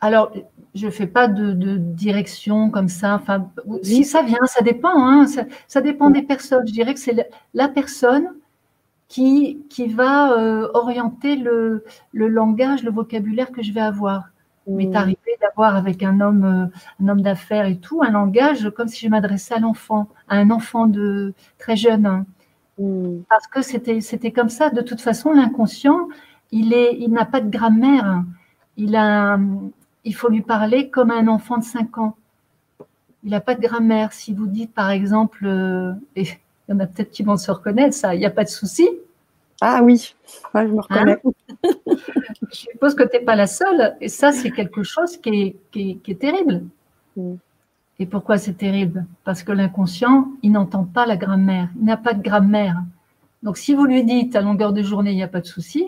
alors, je fais pas de, direction comme ça. Enfin, si ça vient, ça dépend. Hein, ça, dépend des personnes. Je dirais que c'est la personne qui, qui va euh, orienter le, langage, le vocabulaire que je vais avoir. M'est mmh. arrivé d'avoir avec un homme, euh, un homme d'affaires et tout, un langage comme si je m'adressais à l'enfant, à un enfant de très jeune. Hein. Mmh. Parce que c'était, c'était comme ça. De toute façon, l'inconscient, il est, il n'a pas de grammaire. Il a, il faut lui parler comme un enfant de 5 ans. Il n'a pas de grammaire. Si vous dites, par exemple, euh, et il y en a peut-être qui vont se reconnaître, ça, il n'y a pas de souci. Ah oui, je me reconnais. Hein? je suppose que tu n'es pas la seule. Et ça, c'est quelque chose qui est, qui est, terrible. Mm. Et pourquoi c'est terrible? Parce que l'inconscient, il n'entend pas la grammaire. Il n'a pas de grammaire. Donc, si vous lui dites à longueur de journée, il n'y a pas de souci,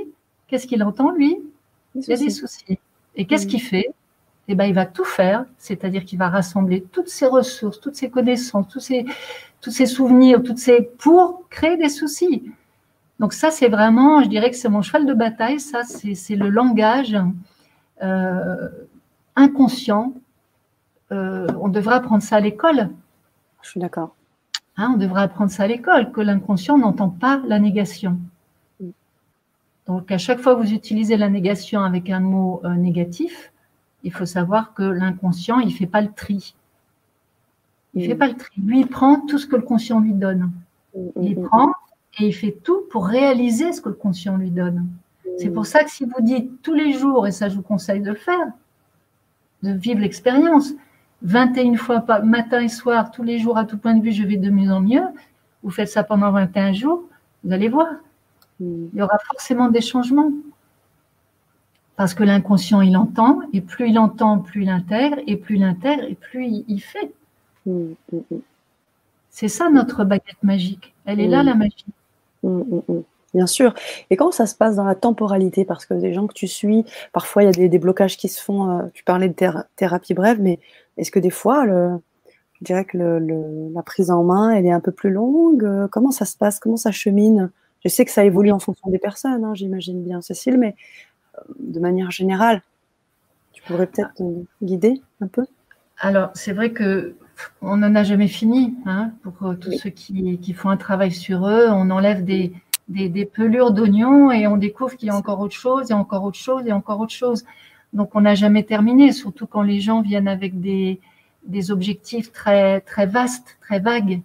qu'est-ce qu'il entend, lui? Il y a des soucis. Et qu'est-ce mm. qu'il fait? Eh bien, il va tout faire, c'est-à-dire qu'il va rassembler toutes ses ressources, toutes ses connaissances, tous ses, tous ses souvenirs, toutes ses... pour créer des soucis. Donc ça, c'est vraiment, je dirais que c'est mon cheval de bataille, ça, c'est le langage euh, inconscient. Euh, on devrait apprendre ça à l'école. Je suis d'accord. Hein, on devrait apprendre ça à l'école, que l'inconscient n'entend pas la négation. Donc à chaque fois que vous utilisez la négation avec un mot euh, négatif, il faut savoir que l'inconscient, il ne fait pas le tri. Il ne fait pas le tri. Lui, il prend tout ce que le conscient lui donne. Il prend et il fait tout pour réaliser ce que le conscient lui donne. C'est pour ça que si vous dites tous les jours, et ça je vous conseille de le faire, de vivre l'expérience, 21 fois par matin et soir, tous les jours, à tout point de vue, je vais de mieux en mieux, vous faites ça pendant 21 jours, vous allez voir, il y aura forcément des changements. Parce que l'inconscient, il entend, et plus il entend, plus il intègre, et plus il intègre, et plus il, fait. C'est ça notre baguette magique. Elle est là, la magie. Mmh, mmh, mmh. Bien sûr. Et comment ça se passe dans la temporalité? Parce que des gens que tu suis, parfois il y a des, blocages qui se font. Euh, tu parlais de thérapie brève, mais est-ce que des fois, le, je dirais que la prise en main, elle est un peu plus longue? Euh, Comment ça se passe? Comment ça chemine? Je sais que ça évolue en fonction des personnes, hein, j'imagine bien, Cécile, mais euh, de manière générale, tu pourrais peut-être guider un peu? Alors, c'est vrai que on n'en a jamais fini. Hein, pour euh, tous ceux qui, font un travail sur eux, on enlève des, des, pelures d'oignons et on découvre qu'il y a encore autre chose et encore autre chose et encore autre chose. Donc on n'a jamais terminé, surtout quand les gens viennent avec des, des objectifs très, très vastes, très vagues.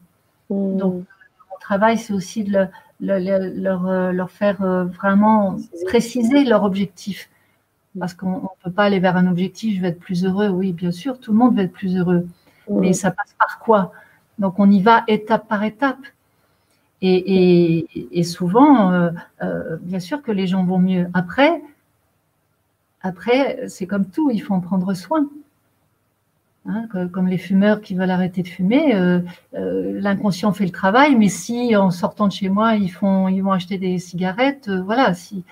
Mmh. Donc mon travail, c'est aussi de leur, euh, leur, faire euh, vraiment préciser leur objectif. Parce qu'on ne peut pas aller vers un objectif, je vais être plus heureux. Oui, bien sûr, tout le monde veut être plus heureux. Mais ça passe par quoi? Donc on y va étape par étape. Et, souvent, euh, euh, bien sûr que les gens vont mieux. Après, après c'est comme tout, il faut en prendre soin. Hein, comme les fumeurs qui veulent arrêter de fumer, euh, l'inconscient fait le travail, mais si en sortant de chez moi, ils, font, ils vont acheter des cigarettes, voilà. Si,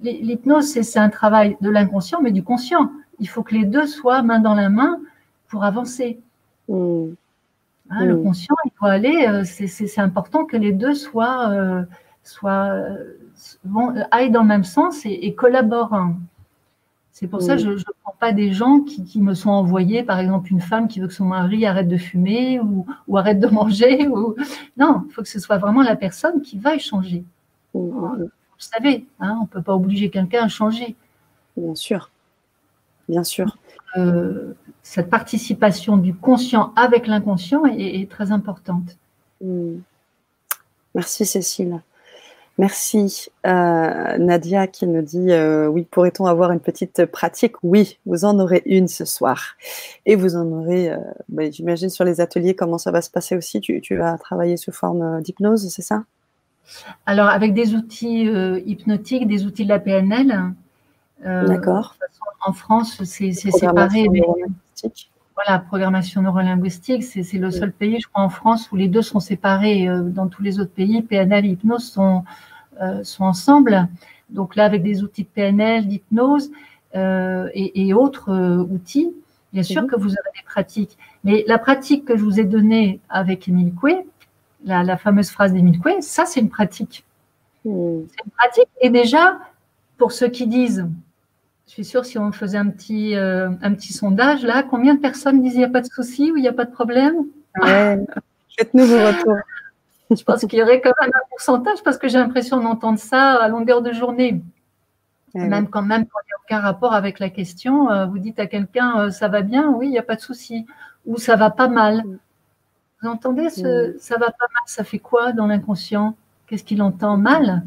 l'hypnose, c'est un travail de l'inconscient, mais du conscient. Il faut que les deux soient main dans la main pour avancer. Mm. Hein, le mm. conscient, il doit aller, euh, c'est important que les deux soient, euh, soient euh, aillent dans le même sens et, collaborent. Hein. C'est pour ça que mm. je ne prends pas des gens qui, me sont envoyés, par exemple, une femme qui veut que son mari arrête de fumer ou, arrête de manger. Ou... Non, il faut que ce soit vraiment la personne qui va changer. Vous savez, hein, on ne peut pas obliger quelqu'un à changer. Bien sûr. Bien sûr. Euh, cette participation du conscient avec l'inconscient est, très importante. Hmm. Merci Cécile. Merci euh, Nadia qui nous dit euh, oui, pourrait-on avoir une petite pratique? Oui, vous en aurez une ce soir. Et vous en aurez, bah, j'imagine, sur les ateliers, comment ça va se passer aussi? Tu, tu vas travailler sous forme d'hypnose, c'est ça? Alors, avec des outils hypnotiques, des outils de la PNL. D'accord en France, c'est séparé. Voilà, programmation neurolinguistique, c'est le seul pays, je crois, en France où les deux sont séparés. Euh, dans tous les autres pays, PNL et hypnose sont, euh, sont ensemble. Donc là, avec des outils de PNL, d'hypnose euh, et, autres outils, bien sûr mhm. que vous avez des pratiques. Mais la pratique que je vous ai donnée avec Émile Coué, la, fameuse phrase d'Émile Coué, ça, c'est une pratique. Hmm. C'est une pratique. Et déjà, pour ceux qui disent je suis sûre, si on faisait un petit, euh, un petit sondage, là, combien de personnes disent il n'y a pas de souci ou il n'y a pas de problème? Faites-nous vos retours. Je pense qu'il y aurait quand même un pourcentage parce que j'ai l'impression d'entendre ça à longueur de journée. même quand même quand il n'y a aucun rapport avec la question, euh, vous dites à quelqu'un euh, ça va bien, oui, il n'y a pas de souci, ou ça va pas mal. Mm. Vous entendez ce mm. ça va pas mal, ça fait quoi dans l'inconscient? Qu'est-ce qu'il entend mal?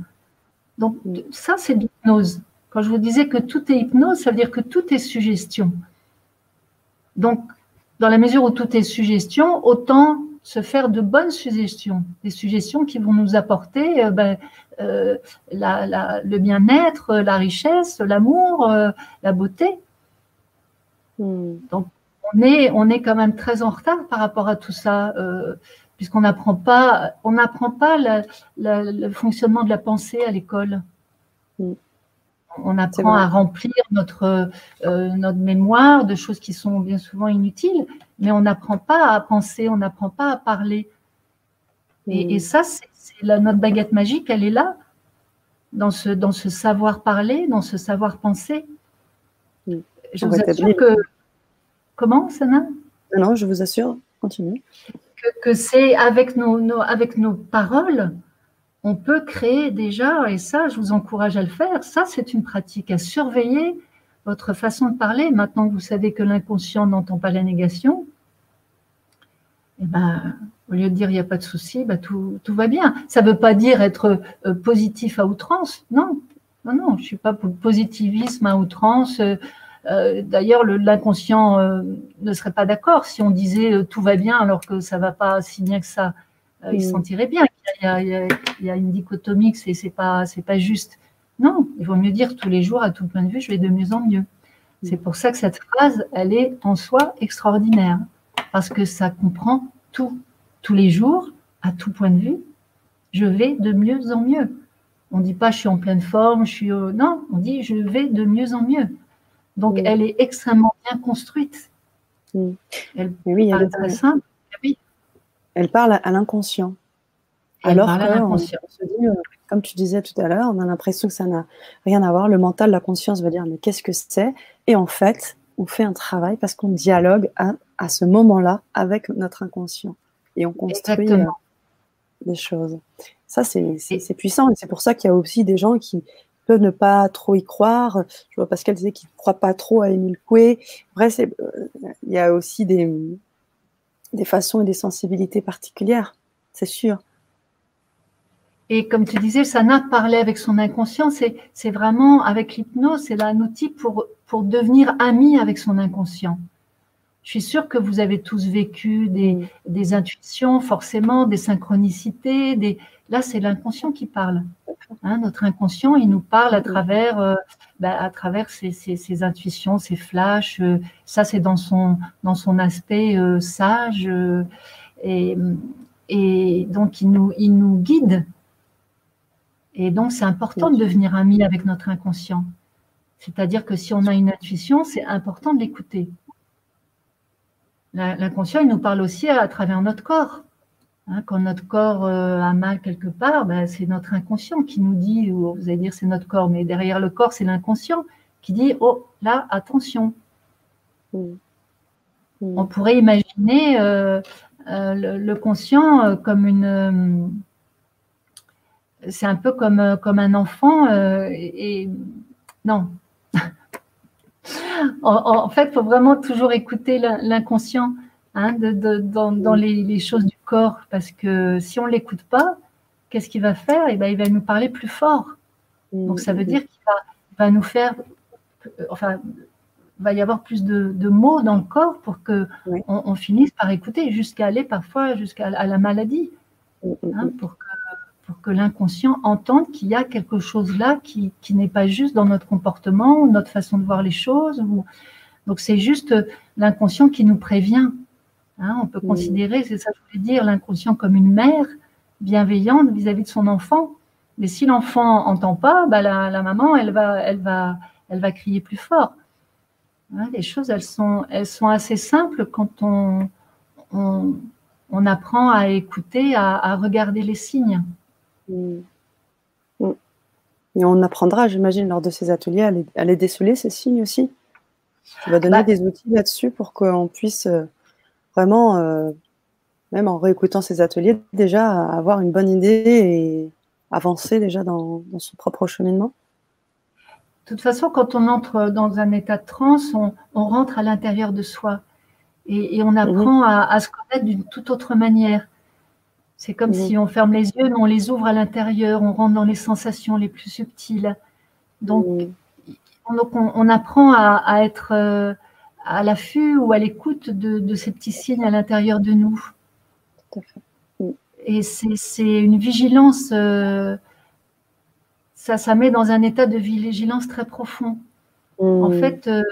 Donc ça, c'est l'hypnose. Quand je vous disais que tout est hypnose, ça veut dire que tout est suggestion. Donc, dans la mesure où tout est suggestion, autant se faire de bonnes suggestions, des suggestions qui vont nous apporter euh, ben, euh, le bien-être, la richesse, l'amour, euh, la beauté. Hmm. Donc, on est, on est quand même très en retard par rapport à tout ça, puisqu'on n'apprend pas, on n'apprend pas le fonctionnement de la pensée à l'école. Hmm. On apprend à remplir notre, notre mémoire de choses qui sont bien souvent inutiles mais on n'apprend pas à penser, on n'apprend pas à parler. Et, mm. ça, c'est notre baguette magique, elle est là, dans ce, dans ce savoir parler, dans ce savoir penser. Mm. Je vous assure que. Comment, Sana? Non, je vous assure, continue. Que, c'est avec nos, avec nos paroles, on peut créer déjà, et ça, je vous encourage à le faire, ça, c'est une pratique à surveiller votre façon de parler, maintenant que vous savez que l'inconscient n'entend pas la négation, eh ben, au lieu de dire il n'y a pas de souci, bah, tout, va bien. Ça ne veut pas dire être euh, positif à outrance. Non, non, non, je ne suis pas pour positivisme à outrance. Euh, euh, d'ailleurs, l'inconscient ne serait pas d'accord si on disait tout va bien alors que ça ne va pas si bien que ça. Il se mm. sentirait bien. Il y, a, il y a une dichotomie, c'est n'est pas, pas juste. Non, il vaut mieux dire tous les jours, à tout point de vue, je vais de mieux en mieux. C'est pour ça que cette phrase, elle est en soi extraordinaire, parce que ça comprend tout. Tous les jours, à tout point de vue, je vais de mieux en mieux. On ne dit pas je suis en pleine forme, je suis. Non, on dit je vais de mieux en mieux. Donc elle est extrêmement bien construite. Elle, oui, elle est très simple. Elle parle à l'inconscient. Alors que, se dit, euh, comme tu disais tout à l'heure, on a l'impression que ça n'a rien à voir. Le mental, la conscience va dire mais qu'est-ce que c'est? Et en fait, on fait un travail parce qu'on dialogue à, ce moment-là avec notre inconscient et on construit euh, des choses. Ça, c'est puissant et c'est pour ça qu'il y a aussi des gens qui peuvent ne pas trop y croire. Je vois Pascal disait qu'il ne croit pas trop à Émile Coué. Bref, euh, il y a aussi des, des façons et des sensibilités particulières, c'est sûr. Et comme tu disais, Sana parlait avec son inconscient, c'est vraiment avec l'hypnose, c'est un outil pour, pour devenir ami avec son inconscient. Je suis sûre que vous avez tous vécu des, des intuitions, forcément, des synchronicités. Des... Là, c'est l'inconscient qui parle. Hein, notre inconscient, il nous parle à travers, euh, bah, à travers ses, ses, ses, intuitions, ses flashs. Euh, ça, c'est dans son, dans son aspect euh, sage. et, et donc, il nous, il nous guide et donc, c'est important de devenir ami avec notre inconscient. C'est-à-dire que si on a une intuition, c'est important de l'écouter. L'inconscient, il nous parle aussi à, travers notre corps. Hein, quand notre corps euh, a mal quelque part, ben, c'est notre inconscient qui nous dit, ou vous allez dire c'est notre corps, mais derrière le corps, c'est l'inconscient qui dit, oh là, attention. On pourrait imaginer euh, euh, le, conscient comme une c'est un peu comme, comme un enfant. Et, non. En, fait, il faut vraiment toujours écouter l'inconscient hein, dans, les, choses du corps, parce que si on ne l'écoute pas, qu'est-ce qu'il va faire? Eh ben, Il va nous parler plus fort. Donc, ça veut dire qu'il va, nous faire. Enfin, va y avoir plus de, mots dans le corps pour que on, finisse par écouter, jusqu'à aller parfois jusqu'à la maladie, hein, pour que pour que l'inconscient entende qu'il y a quelque chose là qui, n'est pas juste dans notre comportement, notre façon de voir les choses. Donc c'est juste l'inconscient qui nous prévient. Hein. on peut considérer, c'est ça que je voulais dire, l'inconscient comme une mère bienveillante vis-à-vis de son enfant. Mais si l'enfant entend pas, bah la, maman, elle va, elle, va, elle va crier plus fort. Hein, les choses, elles sont, elles sont assez simples quand on, on, apprend à écouter, à regarder les signes. Mm. Mm. Et on apprendra, j'imagine, lors de ces ateliers, à les, déceler, ces signes aussi. Tu vas donner bah des outils là-dessus pour qu'on puisse euh, vraiment, euh, même en réécoutant ces ateliers, déjà avoir une bonne idée et avancer déjà dans, son propre cheminement. De toute façon, quand on entre dans un état de transe, on, rentre à l'intérieur de soi et, on apprend mm-hmm. à, à, se connaître d'une toute autre manière. C'est comme si on ferme les yeux, mais on les ouvre à l'intérieur, on rentre dans les sensations les plus subtiles. Donc, on, apprend à, être euh, à l'affût ou à l'écoute de, ces petits signes à l'intérieur de nous. Et c'est une vigilance, euh, ça, ça met dans un état de vigilance très profond. En mmh. fait, euh,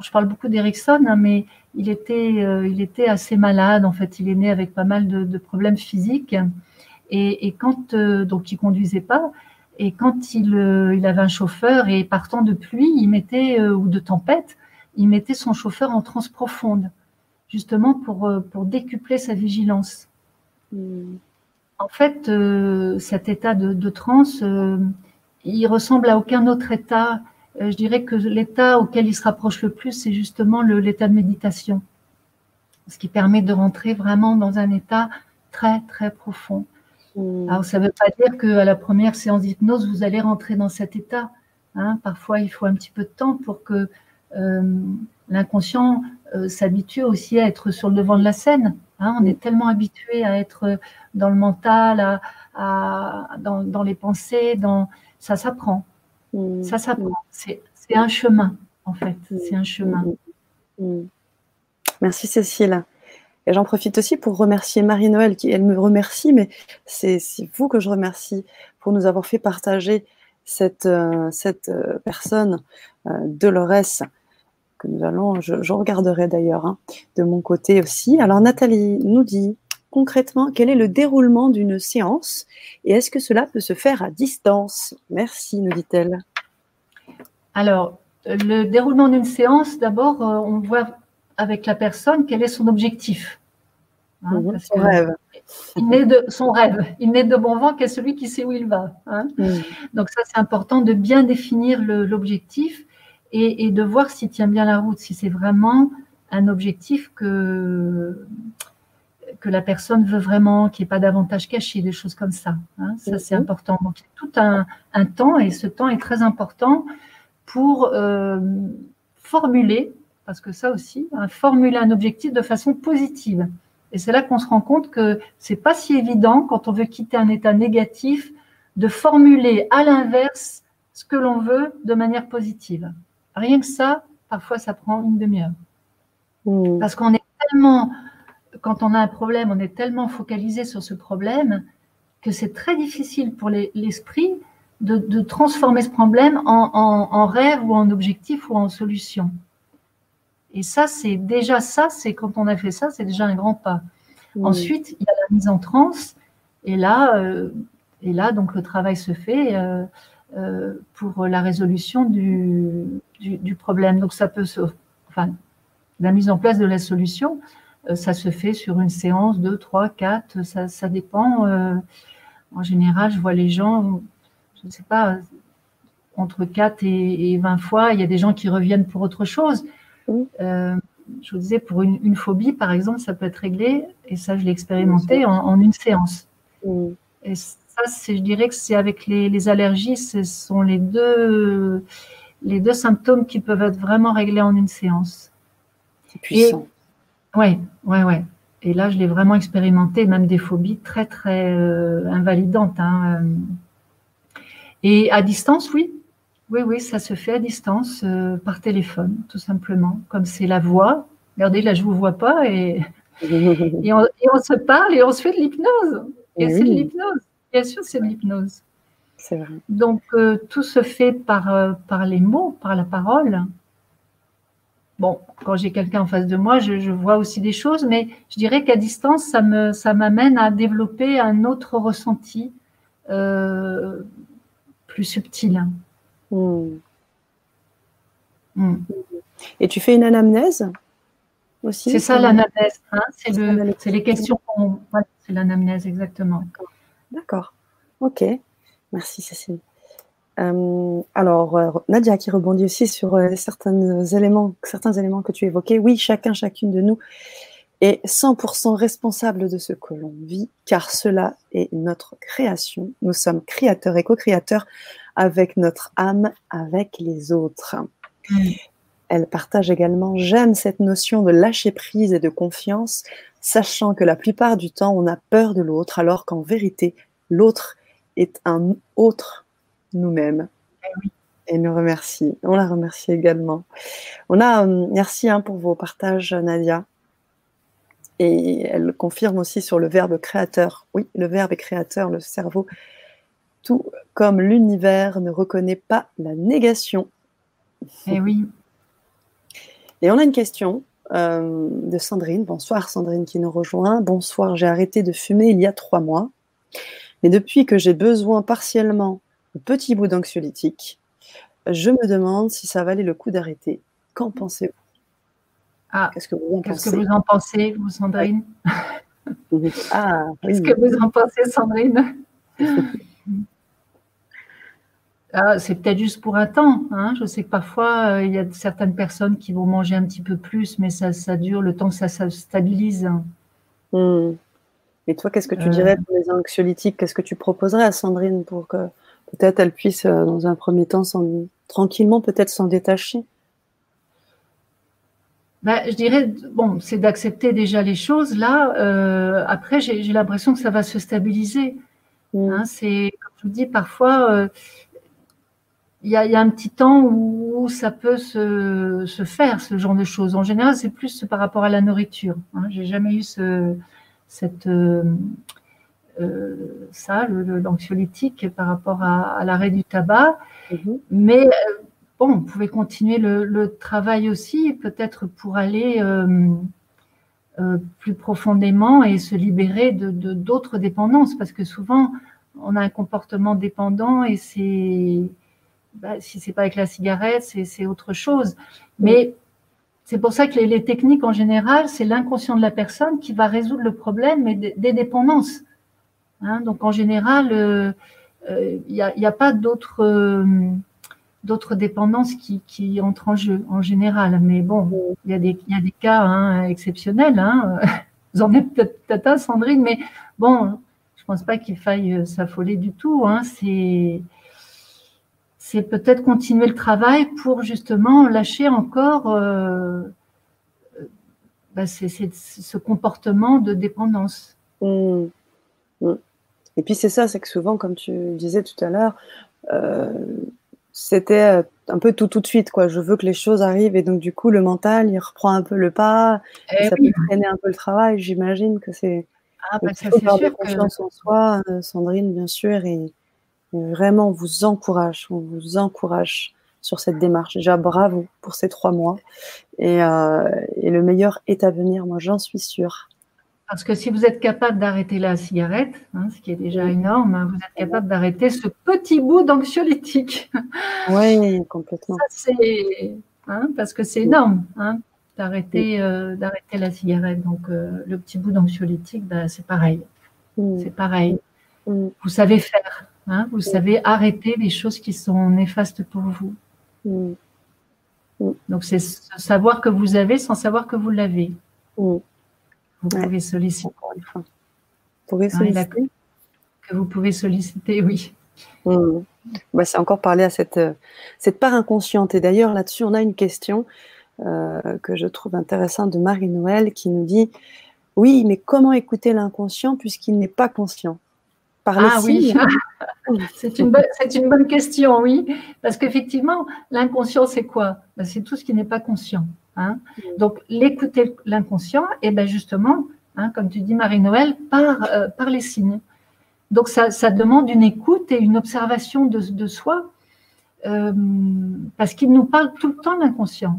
je parle beaucoup d'Erickson, hein, mais il était, il était assez malade. En fait, il est né avec pas mal de, problèmes physiques. Et, et quand donc il conduisait pas, et quand il, euh, il, avait un chauffeur et partant de pluie, il mettait euh, ou de tempête, il mettait son chauffeur en transe profonde, justement pour, euh, pour décupler sa vigilance. Hmm. En fait, cet état de, de transe, il ressemble à aucun autre état. Je dirais que l'état auquel il se rapproche le plus, c'est justement l'état de méditation, ce qui permet de rentrer vraiment dans un état très très profond. Hmm. Alors, ça ne veut pas dire qu'à la première séance d'hypnose, vous allez rentrer dans cet état. Hein. Parfois, il faut un petit peu de temps pour que euh, l'inconscient euh, s'habitue aussi à être sur le devant de la scène. Hein. On est tellement habitué à être dans le mental, à, dans, les pensées, dans... ça s'apprend. Hmm. Ça s'apprend. C'est un chemin, en fait. C'est un chemin. Merci Cécile. Et j'en profite aussi pour remercier Marie-Noël, qui elle me remercie, mais c'est vous que je remercie pour nous avoir fait partager cette, euh, cette euh, personne, euh, Dolores, que nous allons, je, regarderai d'ailleurs hein, de mon côté aussi. Alors Nathalie nous dit concrètement quel est le déroulement d'une séance et est-ce que cela peut se faire à distance? Merci, nous dit-elle. Alors, le déroulement d'une séance, d'abord, on voit avec la personne quel est son objectif. Hein, mhm, son rêve. Il naît de son rêve. Il n'est de bon vent qu'à celui qui sait où il va. Hein. Mhm. Donc ça, c'est important de bien définir l'objectif et, de voir s'il tient bien la route, si c'est vraiment un objectif que que la personne veut vraiment, qu'il n'y ait pas d'avantage caché, des choses comme ça. Hein. Ça, c'est mhm. important. Donc, il y a tout un, un, temps, et ce temps est très important pour euh, formuler parce que ça aussi, hein, formuler un objectif de façon positive. Et c'est là qu'on se rend compte que c'est pas si évident quand on veut quitter un état négatif de formuler à l'inverse ce que l'on veut de manière positive. Rien que ça, parfois ça prend une demi-heure. Mmh. Parce qu'on est tellement, quand on a un problème, on est tellement focalisé sur ce problème que c'est très difficile pour l'esprit de, transformer ce problème en rêve ou en objectif ou en solution. Et ça, c'est déjà ça, c'est quand on a fait ça, c'est déjà un grand pas. Ensuite, il y a la mise en transe, et là, euh, et là donc le travail se fait euh, euh, pour la résolution du, du, problème. Donc ça peut se, enfin, la mise en place de la solution, ça se fait sur une séance, deux, trois, quatre, ça, ça dépend. en général, je vois les gens, je ne sais pas, entre 4 et, et 20 fois, il y a des gens qui reviennent pour autre chose. Euh, je vous disais, pour une, phobie, par exemple, ça peut être réglé, et ça, je l'ai expérimenté en, une séance. Et ça, je dirais que c'est avec les, allergies, ce sont les deux, les deux symptômes qui peuvent être vraiment réglés en une séance. C'est puissant. Oui, oui, oui. Et là, je l'ai vraiment expérimenté, même des phobies très, très euh, invalidantes. Hein. Et à distance, oui, oui, oui, ça se fait à distance, euh, par téléphone, tout simplement. Comme c'est la voix. Regardez, là, je ne vous vois pas et, et, on, se parle et on se fait de l'hypnose. Et c'est de l'hypnose. Bien sûr, c'est de l'hypnose. C'est vrai. Donc, euh, tout se fait par, euh, par les mots, par la parole. Bon, quand j'ai quelqu'un en face de moi, je, vois aussi des choses, mais je dirais qu'à distance, ça me, ça m'amène à développer un autre ressenti plus subtil. Hmm. Hmm. Et tu fais une anamnèse aussi C'est ça l'anamnèse. Hein, c'est les questions qu'on. c'est l'anamnèse, exactement. D'accord. Ok. Merci Cécile. Euh, alors, euh, Nadia qui rebondit aussi sur euh, certains, éléments, certains éléments que tu évoquais. Oui, chacun, chacune de nous est 100% responsable de ce que l'on vit, car cela est notre création. Nous sommes créateurs et co-créateurs avec notre âme, avec les autres. Mm. Elle partage également, j'aime cette notion de lâcher prise et de confiance. sachant que la plupart du temps, on a peur de l'autre, alors qu'en vérité, l'autre est un autre nous-mêmes. Eh Et nous remercie. On la remercie également. On a, euh, merci hein, pour vos partages, Nadia. Et elle confirme aussi sur le verbe créateur. Oui, le verbe est créateur, le cerveau, tout comme l'univers, ne reconnaît pas la négation. Eh oui. Et on a une question euh, de Sandrine. Bonsoir Sandrine qui nous rejoint. Bonsoir, j'ai arrêté de fumer il y a trois mois. Mais depuis que j'ai besoin partiellement de petits bouts d'anxiolytique, je me demande si ça valait le coup d'arrêter. Qu'en pensez-vous? Ah, Qu'est-ce que vous en pensez que vous en pensez, vous, Sandrine? Ah, Qu'est-ce que vous en pensez, Sandrine? Ah, C'est peut-être juste pour un temps. Hein. Je sais que parfois, euh, il y a certaines personnes qui vont manger un petit peu plus, mais ça, ça dure le temps que ça, se stabilise. Hmm. Et toi, qu'est-ce que tu dirais pour les anxiolytiques? Qu'est-ce que tu proposerais à Sandrine pour que peut-être elle puisse, euh, dans un premier temps, tranquillement peut-être s'en détacher ben, je dirais, bon, c'est d'accepter déjà les choses. Là, euh, après, j'ai l'impression que ça va se stabiliser. Hmm. Hein, c'est, comme je vous dis, parfois, euh, il y, a, y, a, un petit temps où, ça peut se, se, faire, ce genre de choses. En général, c'est plus par rapport à la nourriture. Hein. J'ai jamais eu ce, cette, euh, euh, ça, l'anxiolytique par rapport à, l'arrêt du tabac. Mhm. Mais euh, bon, on pouvait continuer le, travail aussi, peut-être pour aller plus profondément et se libérer de d'autres dépendances, parce que souvent on a un comportement dépendant et c'est bah, si c'est pas avec la cigarette, c'est autre chose. Mais c'est pour ça que les, techniques en général, c'est l'inconscient de la personne qui va résoudre le problème des, dépendances. Hein. donc en général, il euh, n'y euh, a, pas d'autres euh, dépendances qui, entrent en jeu en général. Mais bon, il y, a des, cas hein, exceptionnels. Hein. Vous en êtes peut-être un, Sandrine, mais bon, je pense pas qu'il faille s'affoler du tout. C'est peut-être continuer le travail pour justement lâcher encore bah, ce comportement de dépendance. Mmh. Mmh. Et puis c'est ça, c'est que souvent, comme tu disais tout à l'heure, euh, c'était euh, un peu tout tout de suite, quoi. Je veux que les choses arrivent et donc du coup le mental il reprend un peu le pas, eh ça peut traîner un peu le travail. J'imagine que c'est ah, bah, ça, sûr confiance en soi, Sandrine bien sûr, et, Vraiment, on vous encourage, on vous encourage sur cette démarche. Déjà, bravo pour ces trois mois. Et, euh, le meilleur est à venir, moi j'en suis sûre. Parce que si vous êtes capable d'arrêter la cigarette, hein, ce qui est déjà énorme, hein, vous êtes capable d'arrêter ce petit bout d'anxiolytique. Oui, complètement. Ça, hein, parce que c'est énorme d'arrêter euh, d'arrêter la cigarette. Donc, euh, le petit bout d'anxiolytique, bah, c'est pareil. C'est pareil. Vous savez faire. Vous savez arrêter les choses qui sont néfastes pour vous. Mm. Mm. Donc c'est savoir que vous avez sans savoir que vous l'avez. Mm. Vous pouvez solliciter. Encore une fois. Vous pouvez solliciter. que vous pouvez solliciter, oui. Bah, c'est encore parler à cette, cette part inconsciente. Et d'ailleurs, là-dessus, on a une question euh, que je trouve intéressante de Marie-Noël qui nous dit Oui, mais comment écouter l'inconscient puisqu'il n'est pas conscient? Ah oui, c'est une, une, bonne question, oui. Parce qu'effectivement, l'inconscient, c'est quoi? Ben, C'est tout ce qui n'est pas conscient. Hein. Donc, l'écouter l'inconscient, et ben justement, hein, comme tu dis, Marie-Noël, par, euh, par les signes. Donc, ça, ça, demande une écoute et une observation de, de soi, euh, parce qu'il nous parle tout le temps l'inconscient.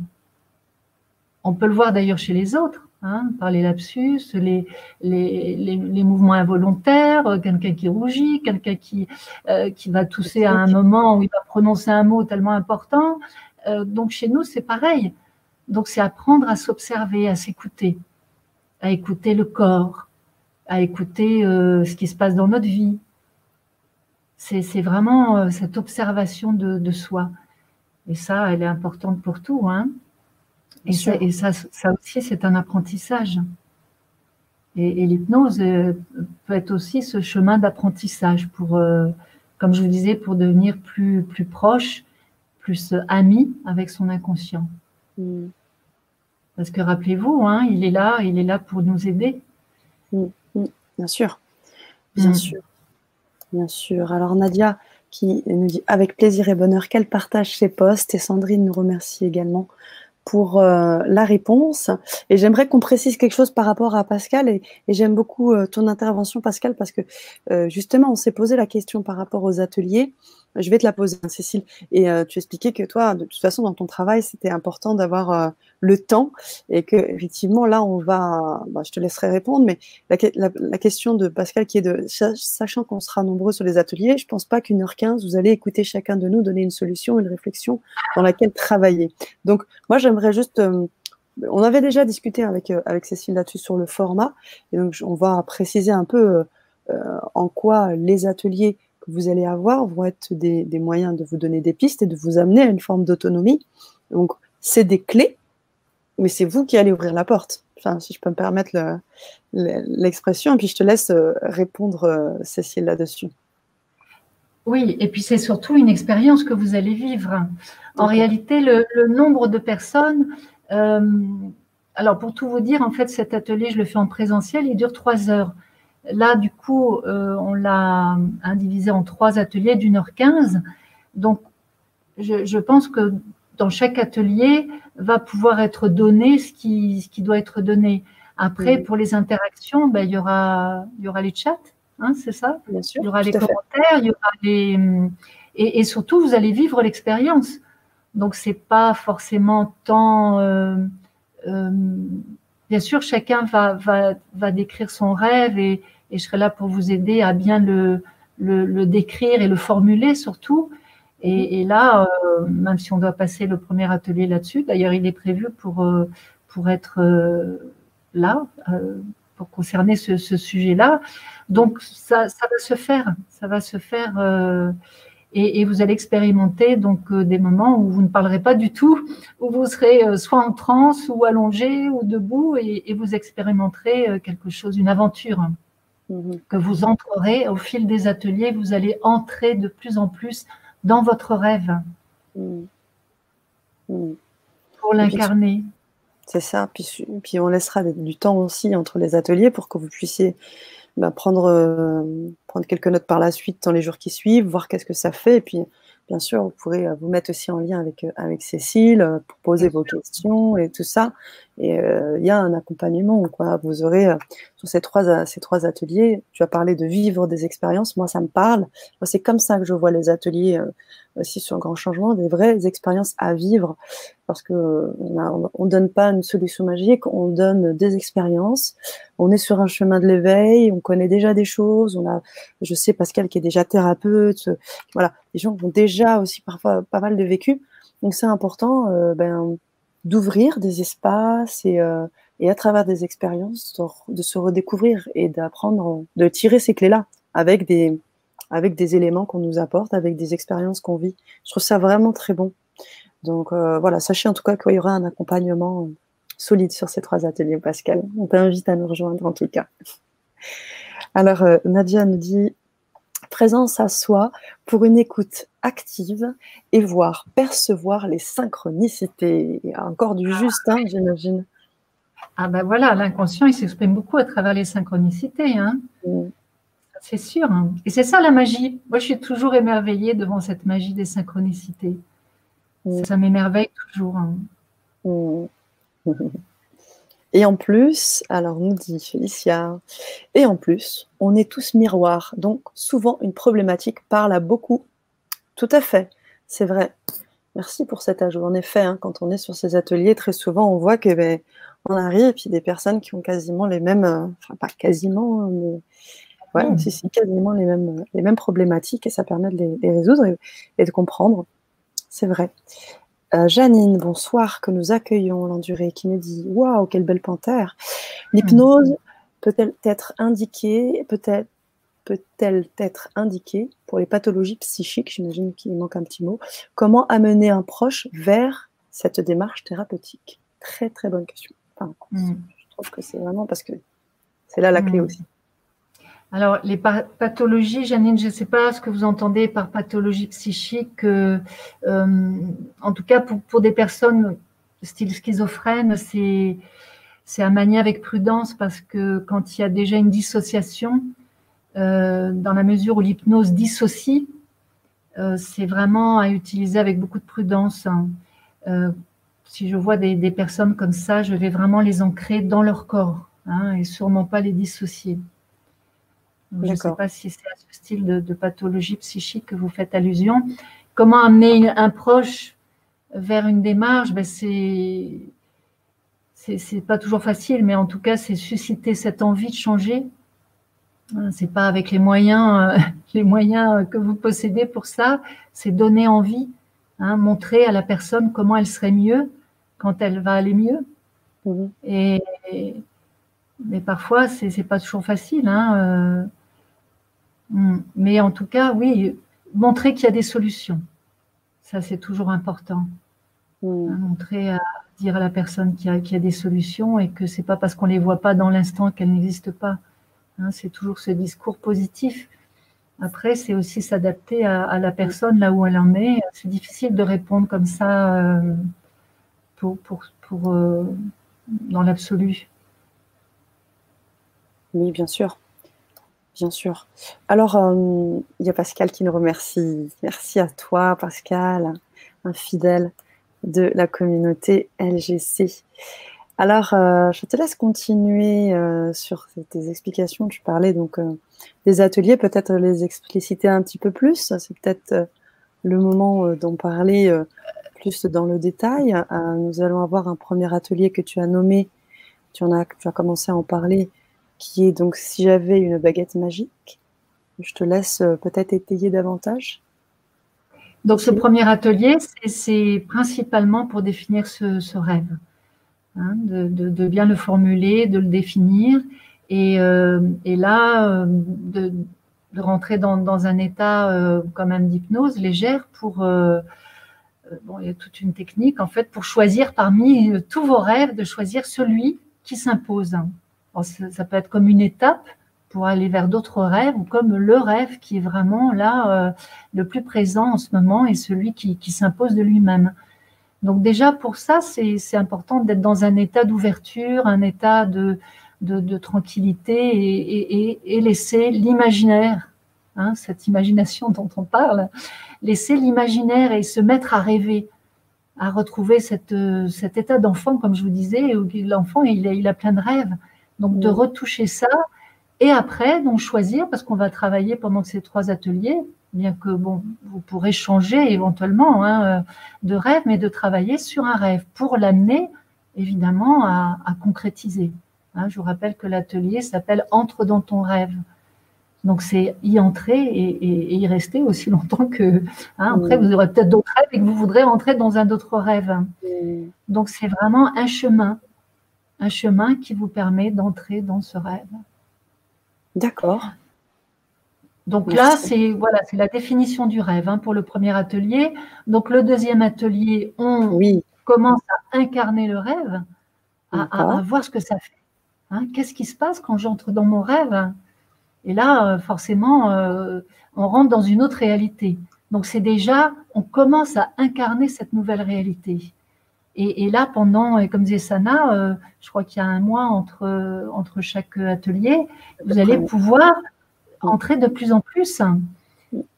On peut le voir d'ailleurs chez les autres. Hein, par les lapsus, les, les, les, mouvements involontaires, euh, quelqu'un qui rougit, quelqu'un qui, euh, qui va tousser à un moment où il va prononcer un mot tellement important. Euh, donc chez nous, c'est pareil. Donc c'est apprendre à s'observer, à s'écouter, à écouter le corps, à écouter ce qui se passe dans notre vie. C'est vraiment cette observation de, de, soi. Et ça, elle est importante pour tout. Hein. Et, ça, et ça, ça, aussi, c'est un apprentissage. Et, l'hypnose euh, peut être aussi ce chemin d'apprentissage pour, euh, comme je vous disais, pour devenir plus, plus proche, plus ami avec son inconscient. Mm. Parce que rappelez-vous, hein, il est là, il est là pour nous aider. Mm, mm, bien sûr, bien mm. sûr, bien sûr. Alors Nadia qui nous dit avec plaisir et bonheur qu'elle partage ses posts et Sandrine nous remercie également pour euh, la réponse. Et j'aimerais qu'on précise quelque chose par rapport à Pascal. Et, j'aime beaucoup euh, ton intervention, Pascal, parce que euh, justement, on s'est posé la question par rapport aux ateliers. Je vais te la poser, hein, Cécile. Et tu expliquais que toi, de toute façon, dans ton travail, c'était important d'avoir le temps et que effectivement, là, on va. Bah, je te laisserai répondre, mais la, question de Pascal, qui est de sachant qu'on sera nombreux sur les ateliers, je pense pas qu'une heure quinze, vous allez écouter chacun de nous donner une solution, une réflexion dans laquelle travailler. Donc, moi, j'aimerais juste. Euh, on avait déjà discuté avec, euh, avec Cécile là-dessus sur le format, et donc on va préciser un peu euh, en quoi les ateliers que vous allez avoir vont être des, moyens de vous donner des pistes et de vous amener à une forme d'autonomie. Donc, c'est des clés, mais c'est vous qui allez ouvrir la porte. Enfin, si je peux me permettre l'expression, et puis je te laisse répondre, Cécile, là-dessus. Oui, et puis c'est surtout une expérience que vous allez vivre. En réalité, le, nombre de personnes, euh, alors pour tout vous dire, en fait, cet atelier, je le fais en présentiel, il dure trois heures. Là, du coup, euh, on l'a indivisé en trois ateliers d'une heure quinze. Donc, je, pense que dans chaque atelier va pouvoir être donné ce qui, ce qui doit être donné. Après, pour les interactions, ben, il, y aura, il y aura les chats, hein, c'est ça? Bien sûr, Il y aura les commentaires, il y aura les... Et, et surtout, vous allez vivre l'expérience. Donc c'est pas forcément tant. Euh, euh, bien sûr, chacun va, va, va décrire son rêve et, et, je serai là pour vous aider à bien le, décrire et le formuler surtout. Et, là, euh, même si on doit passer le premier atelier là-dessus, d'ailleurs, il est prévu pour, pour être là, pour concerner ce, sujet-là. Donc, ça, va se faire. Ça va se faire et, vous allez expérimenter donc euh, des moments où vous ne parlerez pas du tout, où vous serez euh, soit en transe ou allongé ou debout et, vous expérimenterez euh, quelque chose, une aventure mhm. que vous entrerez au fil des ateliers. Vous allez entrer de plus en plus dans votre rêve mhm. Mhm. pour l'incarner. C'est ça. Puis, puis on laissera du temps aussi entre les ateliers pour que vous puissiez bah, prendre, euh, prendre quelques notes par la suite dans les jours qui suivent, voir qu'est-ce que ça fait. Et puis, bien sûr, vous pourrez euh, vous mettre aussi en lien avec, euh, avec Cécile pour poser vos questions et tout ça. Et il y a un accompagnement. Quoi. Vous aurez, sur ces trois, ces trois ateliers, tu as parlé de vivre des expériences. Moi, ça me parle. C'est comme ça que je vois les ateliers aussi sur un grand changement, des vraies expériences à vivre parce que on, donne pas une solution magique, on donne des expériences. On est sur un chemin de l'éveil, on connaît déjà des choses. On a, je sais Pascal qui est déjà thérapeute, voilà, les gens ont déjà aussi parfois pas mal de vécu. Donc c'est important, euh, ben, d'ouvrir des espaces et, euh, et à travers des expériences de, se redécouvrir et d'apprendre, de tirer ces clés-là avec des avec des éléments qu'on nous apporte, avec des expériences qu'on vit. Je trouve ça vraiment très bon. Donc euh, voilà, sachez en tout cas qu'il y aura un accompagnement solide sur ces trois ateliers, Pascal. On t'invite à nous rejoindre en tout cas. Alors, euh, Nadia nous dit présence à soi pour une écoute active et voir, percevoir les synchronicités. Encore du juste, hein, j'imagine. Ah ben voilà, l'inconscient, il s'exprime beaucoup à travers les synchronicités. Hein. Mm. C'est sûr. Hein. Et c'est ça la magie. Moi, je suis toujours émerveillée devant cette magie des synchronicités. Mm. Ça m'émerveille toujours. Hein. Mm. Et en plus, alors nous dit Félicia, et en plus, on est tous miroirs, donc souvent une problématique parle à beaucoup. Tout à fait, c'est vrai. Merci pour cet ajout. En effet, hein, quand on est sur ces ateliers, très souvent, on voit que ben, on arrive et puis des personnes qui ont quasiment les mêmes, euh, enfin pas quasiment, mais Ouais, mmh. c'est quasiment les mêmes, les mêmes problématiques et ça permet de les, résoudre et, de comprendre. C'est vrai. Euh, Janine, bonsoir, que nous accueillons l'endurée, qui nous dit Waouh, quelle belle panthère L'hypnose peut-elle être indiquée, peut-être peut-elle être indiquée pour les pathologies psychiques J'imagine qu'il manque un petit mot. Comment amener un proche vers cette démarche thérapeutique? Très très bonne question. Mmh. Je trouve que c'est vraiment parce que c'est là la clé mmh. aussi. Alors, les pathologies, Janine, je ne sais pas ce que vous entendez par pathologie psychique. Euh, euh, en tout cas, pour, des personnes style schizophrène, c'est c'est à manier avec prudence parce que quand il y a déjà une dissociation, euh, dans la mesure où l'hypnose dissocie, c'est vraiment à utiliser avec beaucoup de prudence. Hein. Si je vois des, personnes comme ça, je vais vraiment les ancrer dans leur corps hein, et sûrement pas les dissocier. Je ne sais pas si c'est à ce style de, pathologie psychique que vous faites allusion. Comment amener un proche vers une démarche? Ben C'est c'est pas toujours facile, mais en tout cas, c'est susciter cette envie de changer. Hein, c'est pas avec les moyens, euh, les moyens que vous possédez pour ça. C'est donner envie, hein, montrer à la personne comment elle serait mieux quand elle va aller mieux. Mhm. Et, mais parfois, c'est pas toujours facile. Hein, euh. Mais en tout cas, oui, montrer qu'il y a des solutions. Ça, c'est toujours important. Mhm. montrer à, dire à la personne qu'il y, a des solutions et que c'est pas parce qu'on les voit pas dans l'instant qu'elles n'existent pas. Hein, c'est toujours ce discours positif. Après, c'est aussi s'adapter à, la personne là où elle en est. C'est difficile de répondre comme ça euh, pour, pour, pour euh, dans l'absolu. Oui, bien sûr. Bien sûr. Alors, euh, il y a Pascal qui nous remercie. Merci à toi, Pascal, un fidèle de la communauté LGC. Alors, euh, je te laisse continuer euh, sur tes explications. Tu parlais donc des ateliers, peut-être les expliciter un petit peu plus. C'est peut-être le moment d'en parler plus dans le détail. nous allons avoir un premier atelier que tu as nommé, tu, en as, tu as commencé à en parler, qui est donc si j'avais une baguette magique. Je te laisse peut-être étayer davantage. Donc ce premier atelier, c'est principalement pour définir ce, rêve, hein, de, bien le formuler, de le définir, et, euh, là, euh, de, rentrer dans, un état euh, quand même d'hypnose légère pour... bon, il y a toute une technique en fait pour choisir parmi tous vos rêves, de choisir celui qui s'impose. Ça peut être comme une étape, pour aller vers d'autres rêves ou comme le rêve qui est vraiment là euh, le plus présent en ce moment et celui qui, s'impose de lui-même. Donc déjà pour ça, c'est important d'être dans un état d'ouverture, un état de, de, tranquillité et, et, laisser l'imaginaire, hein, cette imagination dont on parle, laisser l'imaginaire et se mettre à rêver, à retrouver cette, cet état d'enfant, comme je vous disais, où l'enfant il a plein de rêves. Donc de retoucher ça et après, donc choisir, parce qu'on va travailler pendant ces trois ateliers, bien que bon, vous pourrez changer éventuellement hein, euh, de rêve, mais de travailler sur un rêve pour l'amener évidemment à, concrétiser. Hein, je vous rappelle que l'atelier s'appelle Entre dans ton rêve. Donc c'est y entrer et, y rester aussi longtemps que. Hein, après, vous aurez peut-être d'autres rêves et que vous voudrez entrer dans un autre rêve. Donc c'est vraiment un chemin, un chemin qui vous permet d'entrer dans ce rêve. D'accord. Donc là, c'est voilà, c'est la définition du rêve hein, pour le premier atelier. Donc le deuxième atelier, on commence à incarner le rêve, à, voir ce que ça fait. Hein. Qu'est-ce qui se passe quand j'entre dans mon rêve? Et là, euh, forcément, euh, on rentre dans une autre réalité. Donc c'est déjà, on commence à incarner cette nouvelle réalité. Et, là, pendant, comme disait Sana, euh, je crois qu'il y a un mois entre, entre chaque atelier, vous allez pouvoir entrer de plus en plus.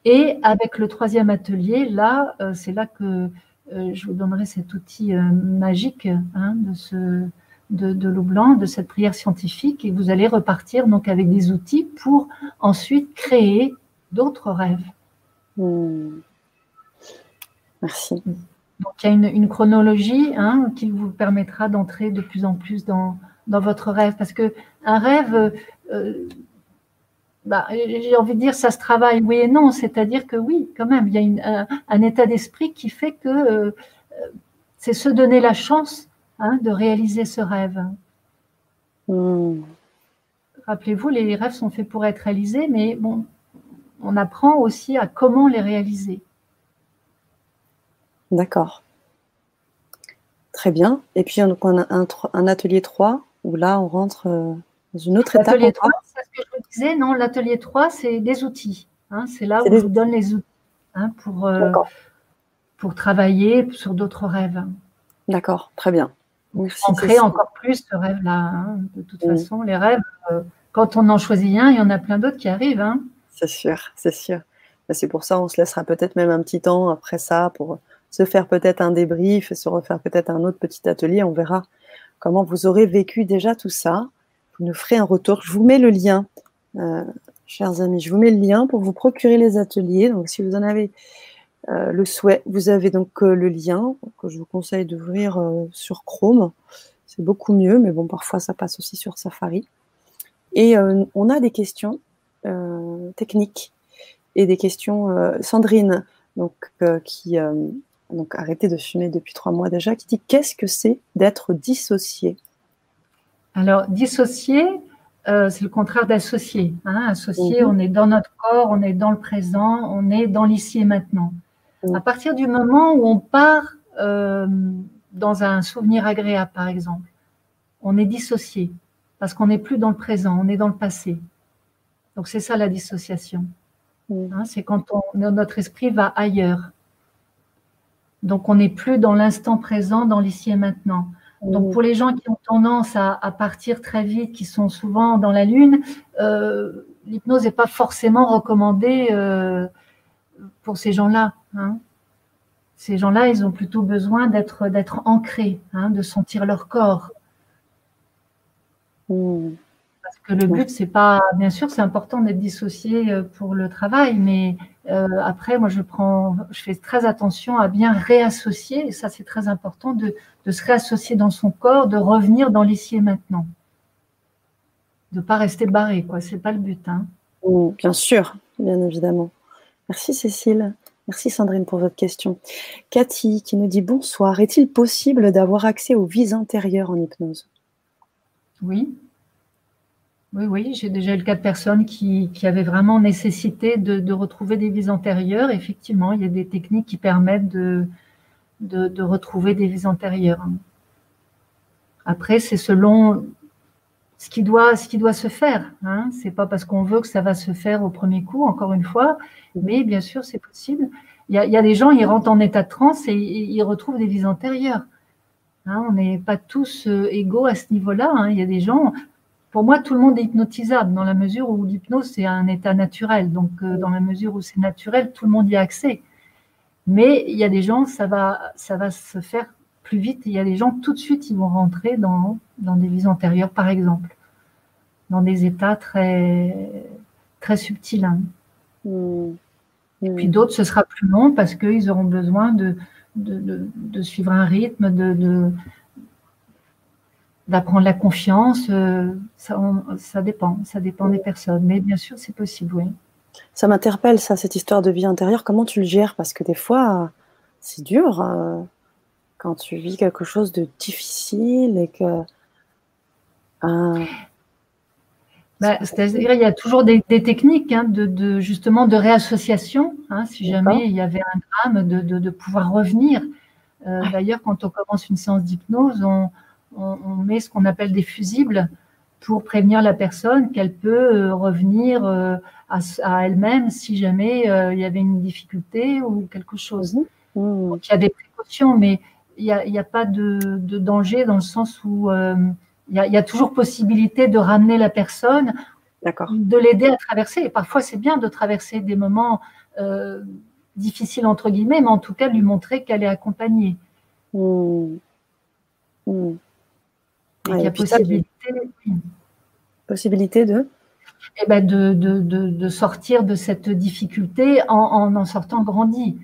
Et avec le troisième atelier, là, euh, c'est là que euh, je vous donnerai cet outil magique hein, de, ce, de, de l'eau blanc, de cette prière scientifique, et vous allez repartir donc avec des outils pour ensuite créer d'autres rêves. Hmm. Merci. Donc il y a une, chronologie hein, qui vous permettra d'entrer de plus en plus dans, dans votre rêve. Parce que un rêve, euh, bah, j'ai envie de dire, ça se travaille, oui et non. C'est-à-dire que oui, quand même, il y a un, état d'esprit qui fait que euh, c'est se donner la chance hein, de réaliser ce rêve. Hmm. Rappelez-vous, les rêves sont faits pour être réalisés, mais bon, on apprend aussi à comment les réaliser. D'accord. Très bien. Et puis, on a un, atelier 3 où là, on rentre euh, dans une autre étape. L'atelier 3, c'est ce que je vous disais. Non, l'atelier 3, c'est des outils. Hein. c'est là où je vous donne les outils hein, pour, euh, pour travailler sur d'autres rêves. D'accord, très bien. Ancrer encore plus ce rêve-là. Hein. De toute façon, les rêves, euh, quand on en choisit un, il y en a plein d'autres qui arrivent. Hein. C'est sûr, c'est sûr. C'est pour ça, on se laissera peut-être même un petit temps après ça pour se faire peut-être un débrief, se refaire peut-être un autre petit atelier. On verra comment vous aurez vécu déjà tout ça. Vous nous ferez un retour. Je vous mets le lien, euh, chers amis. Je vous mets le lien pour vous procurer les ateliers. Donc, si vous en avez euh, le souhait, vous avez donc euh, le lien que je vous conseille d'ouvrir sur Chrome. C'est beaucoup mieux, mais bon, parfois ça passe aussi sur Safari. Et on a des questions techniques et des questions. Sandrine, donc, qui donc arrêté de fumer depuis trois mois déjà, qui dit qu'est-ce que c'est d'être dissocié Alors, dissocié, euh, c'est le contraire d'associé. Hein. Associé, mhm. on est dans notre corps, on est dans le présent, on est dans l'ici et maintenant. Mhm. À partir du moment où on part euh, dans un souvenir agréable, par exemple, on est dissocié parce qu'on n'est plus dans le présent, on est dans le passé. Donc c'est ça la dissociation. Mhm. Hein, c'est quand notre esprit va ailleurs. Donc, on n'est plus dans l'instant présent, dans l'ici et maintenant. Donc, pour les gens qui ont tendance à, partir très vite, qui sont souvent dans la lune, euh, l'hypnose n'est pas forcément recommandée euh, pour ces gens-là. Hein. Ces gens-là, ils ont plutôt besoin d'être d'être ancrés, hein, de sentir leur corps. Parce que le but, c'est pas, bien sûr, c'est important d'être dissocié euh, pour le travail, mais euh, après, moi, je prends, je fais très attention à bien réassocier, et ça, c'est très important de, se réassocier dans son corps, de revenir dans l'ici et maintenant, de pas rester barré, quoi. C'est pas le but, hein. bien sûr, bien évidemment. Merci Cécile. Merci Sandrine pour votre question. Cathy qui nous dit bonsoir. Est-il possible d'avoir accès aux vies intérieures en hypnose? Oui, oui, oui, j'ai déjà eu le cas de personnes qui, avaient vraiment nécessité de, retrouver des vies antérieures. Effectivement, il y a des techniques qui permettent de, retrouver des vies antérieures. Après, c'est selon ce qui doit, ce qui doit se faire. Hein. Ce n'est pas parce qu'on veut que ça va se faire au premier coup, encore une fois, mais bien sûr, c'est possible. Il y, a, des gens, ils rentrent en état de transe et, ils retrouvent des vies antérieures. Hein. on n'est pas tous euh, égaux à ce niveau-là. Hein. Il y a des gens, pour moi, tout le monde est hypnotisable dans la mesure où l'hypnose, c'est un état naturel. Donc, euh, dans la mesure où c'est naturel, tout le monde y a accès. Mais il y a des gens, ça va, ça va se faire plus vite. Il y a des gens, tout de suite, ils vont rentrer dans, dans des vies antérieures, par exemple, dans des états très, très subtils. Hein. Mmh. Et puis d'autres, ce sera plus long parce qu'ils auront besoin de, de, de, suivre un rythme, de, d'apprendre la confiance, euh, ça, ça, dépend, ça dépend des personnes. Mais bien sûr, c'est possible, oui. Ça m'interpelle, ça, cette histoire de vie intérieure. Comment tu le gères? Parce que des fois, c'est dur euh, quand tu vis quelque chose de difficile et que. Euh, bah, C'est-à-dire, il y a toujours des, techniques hein, de, justement de réassociation. Hein, si jamais il y avait un drame, de, de pouvoir revenir. D'ailleurs, quand on commence une séance d'hypnose, on, on, met ce qu'on appelle des fusibles pour prévenir la personne qu'elle peut euh, revenir euh, à, elle-même si jamais euh, il y avait une difficulté ou quelque chose. Mmh. Mmh. il y a des précautions, mais il n'y a, pas de, danger dans le sens où il y, a, toujours possibilité de ramener la personne, de l'aider à traverser. Et parfois, c'est bien de traverser des moments difficiles, entre guillemets, mais en tout cas, lui montrer qu'elle est accompagnée. Mmh il y a possibilité, possibilité de eh ben de, de, de, sortir de cette difficulté en en, sortant grandi.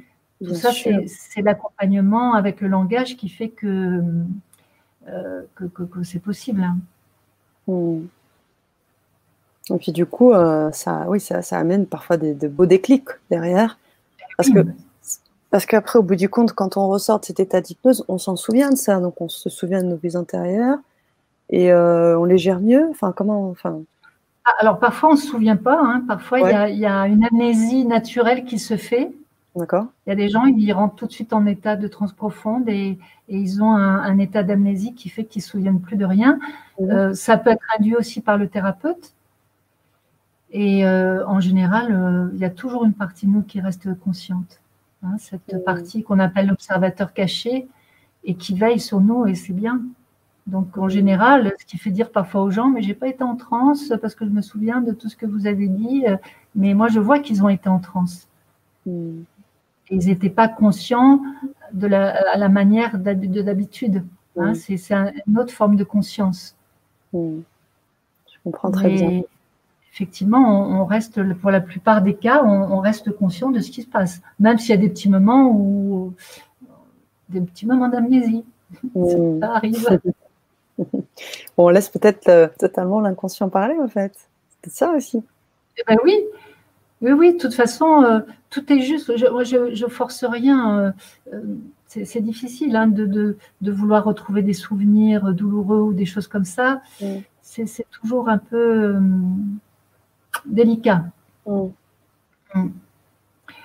Tout ça, c'est l'accompagnement avec le langage qui fait que, euh, que, que, c'est possible. Hein. Hmm. Et puis du coup, euh, ça, oui, ça, ça, amène parfois des, de beaux déclics derrière. Parce que parce qu'après, au bout du compte, quand on ressort de cet état d'hypnose, on s'en souvient de ça. Donc on se souvient de nos vies intérieures et euh, on les gère mieux? Enfin, comment enfin... Ah, alors parfois on ne se souvient pas, hein. parfois il y, a une amnésie naturelle qui se fait. D'accord. Il y a des gens, ils rentrent tout de suite en état de transe profonde et, ils ont un, état d'amnésie qui fait qu'ils ne se souviennent plus de rien. Euh, ça peut être induit aussi par le thérapeute. Et euh, en général, il y a toujours une partie de nous qui reste consciente. Hein, cette partie qu'on appelle l'observateur caché et qui veille sur nous, et c'est bien. Donc en général, ce qui fait dire parfois aux gens, mais j'ai pas été en transe parce que je me souviens de tout ce que vous avez dit, mais moi je vois qu'ils ont été en transe. Hmm. Ils n'étaient pas conscients de la, à la manière d'habitude. Hein, c'est une autre forme de conscience. Hmm. Je comprends très bien. Effectivement, on, reste, pour la plupart des cas, on, reste conscient de ce qui se passe, même s'il y a des petits moments où des petits moments d'amnésie. Hmm. Ça arrive. on laisse peut-être euh, totalement l'inconscient parler, en fait. C'est ça aussi. Eh ben oui, oui, oui, de toute façon, euh, tout est juste. Je, ne force rien. Euh, c'est difficile hein, de, vouloir retrouver des souvenirs douloureux ou des choses comme ça. Mm. C'est toujours un peu délicat. Mm. Mm.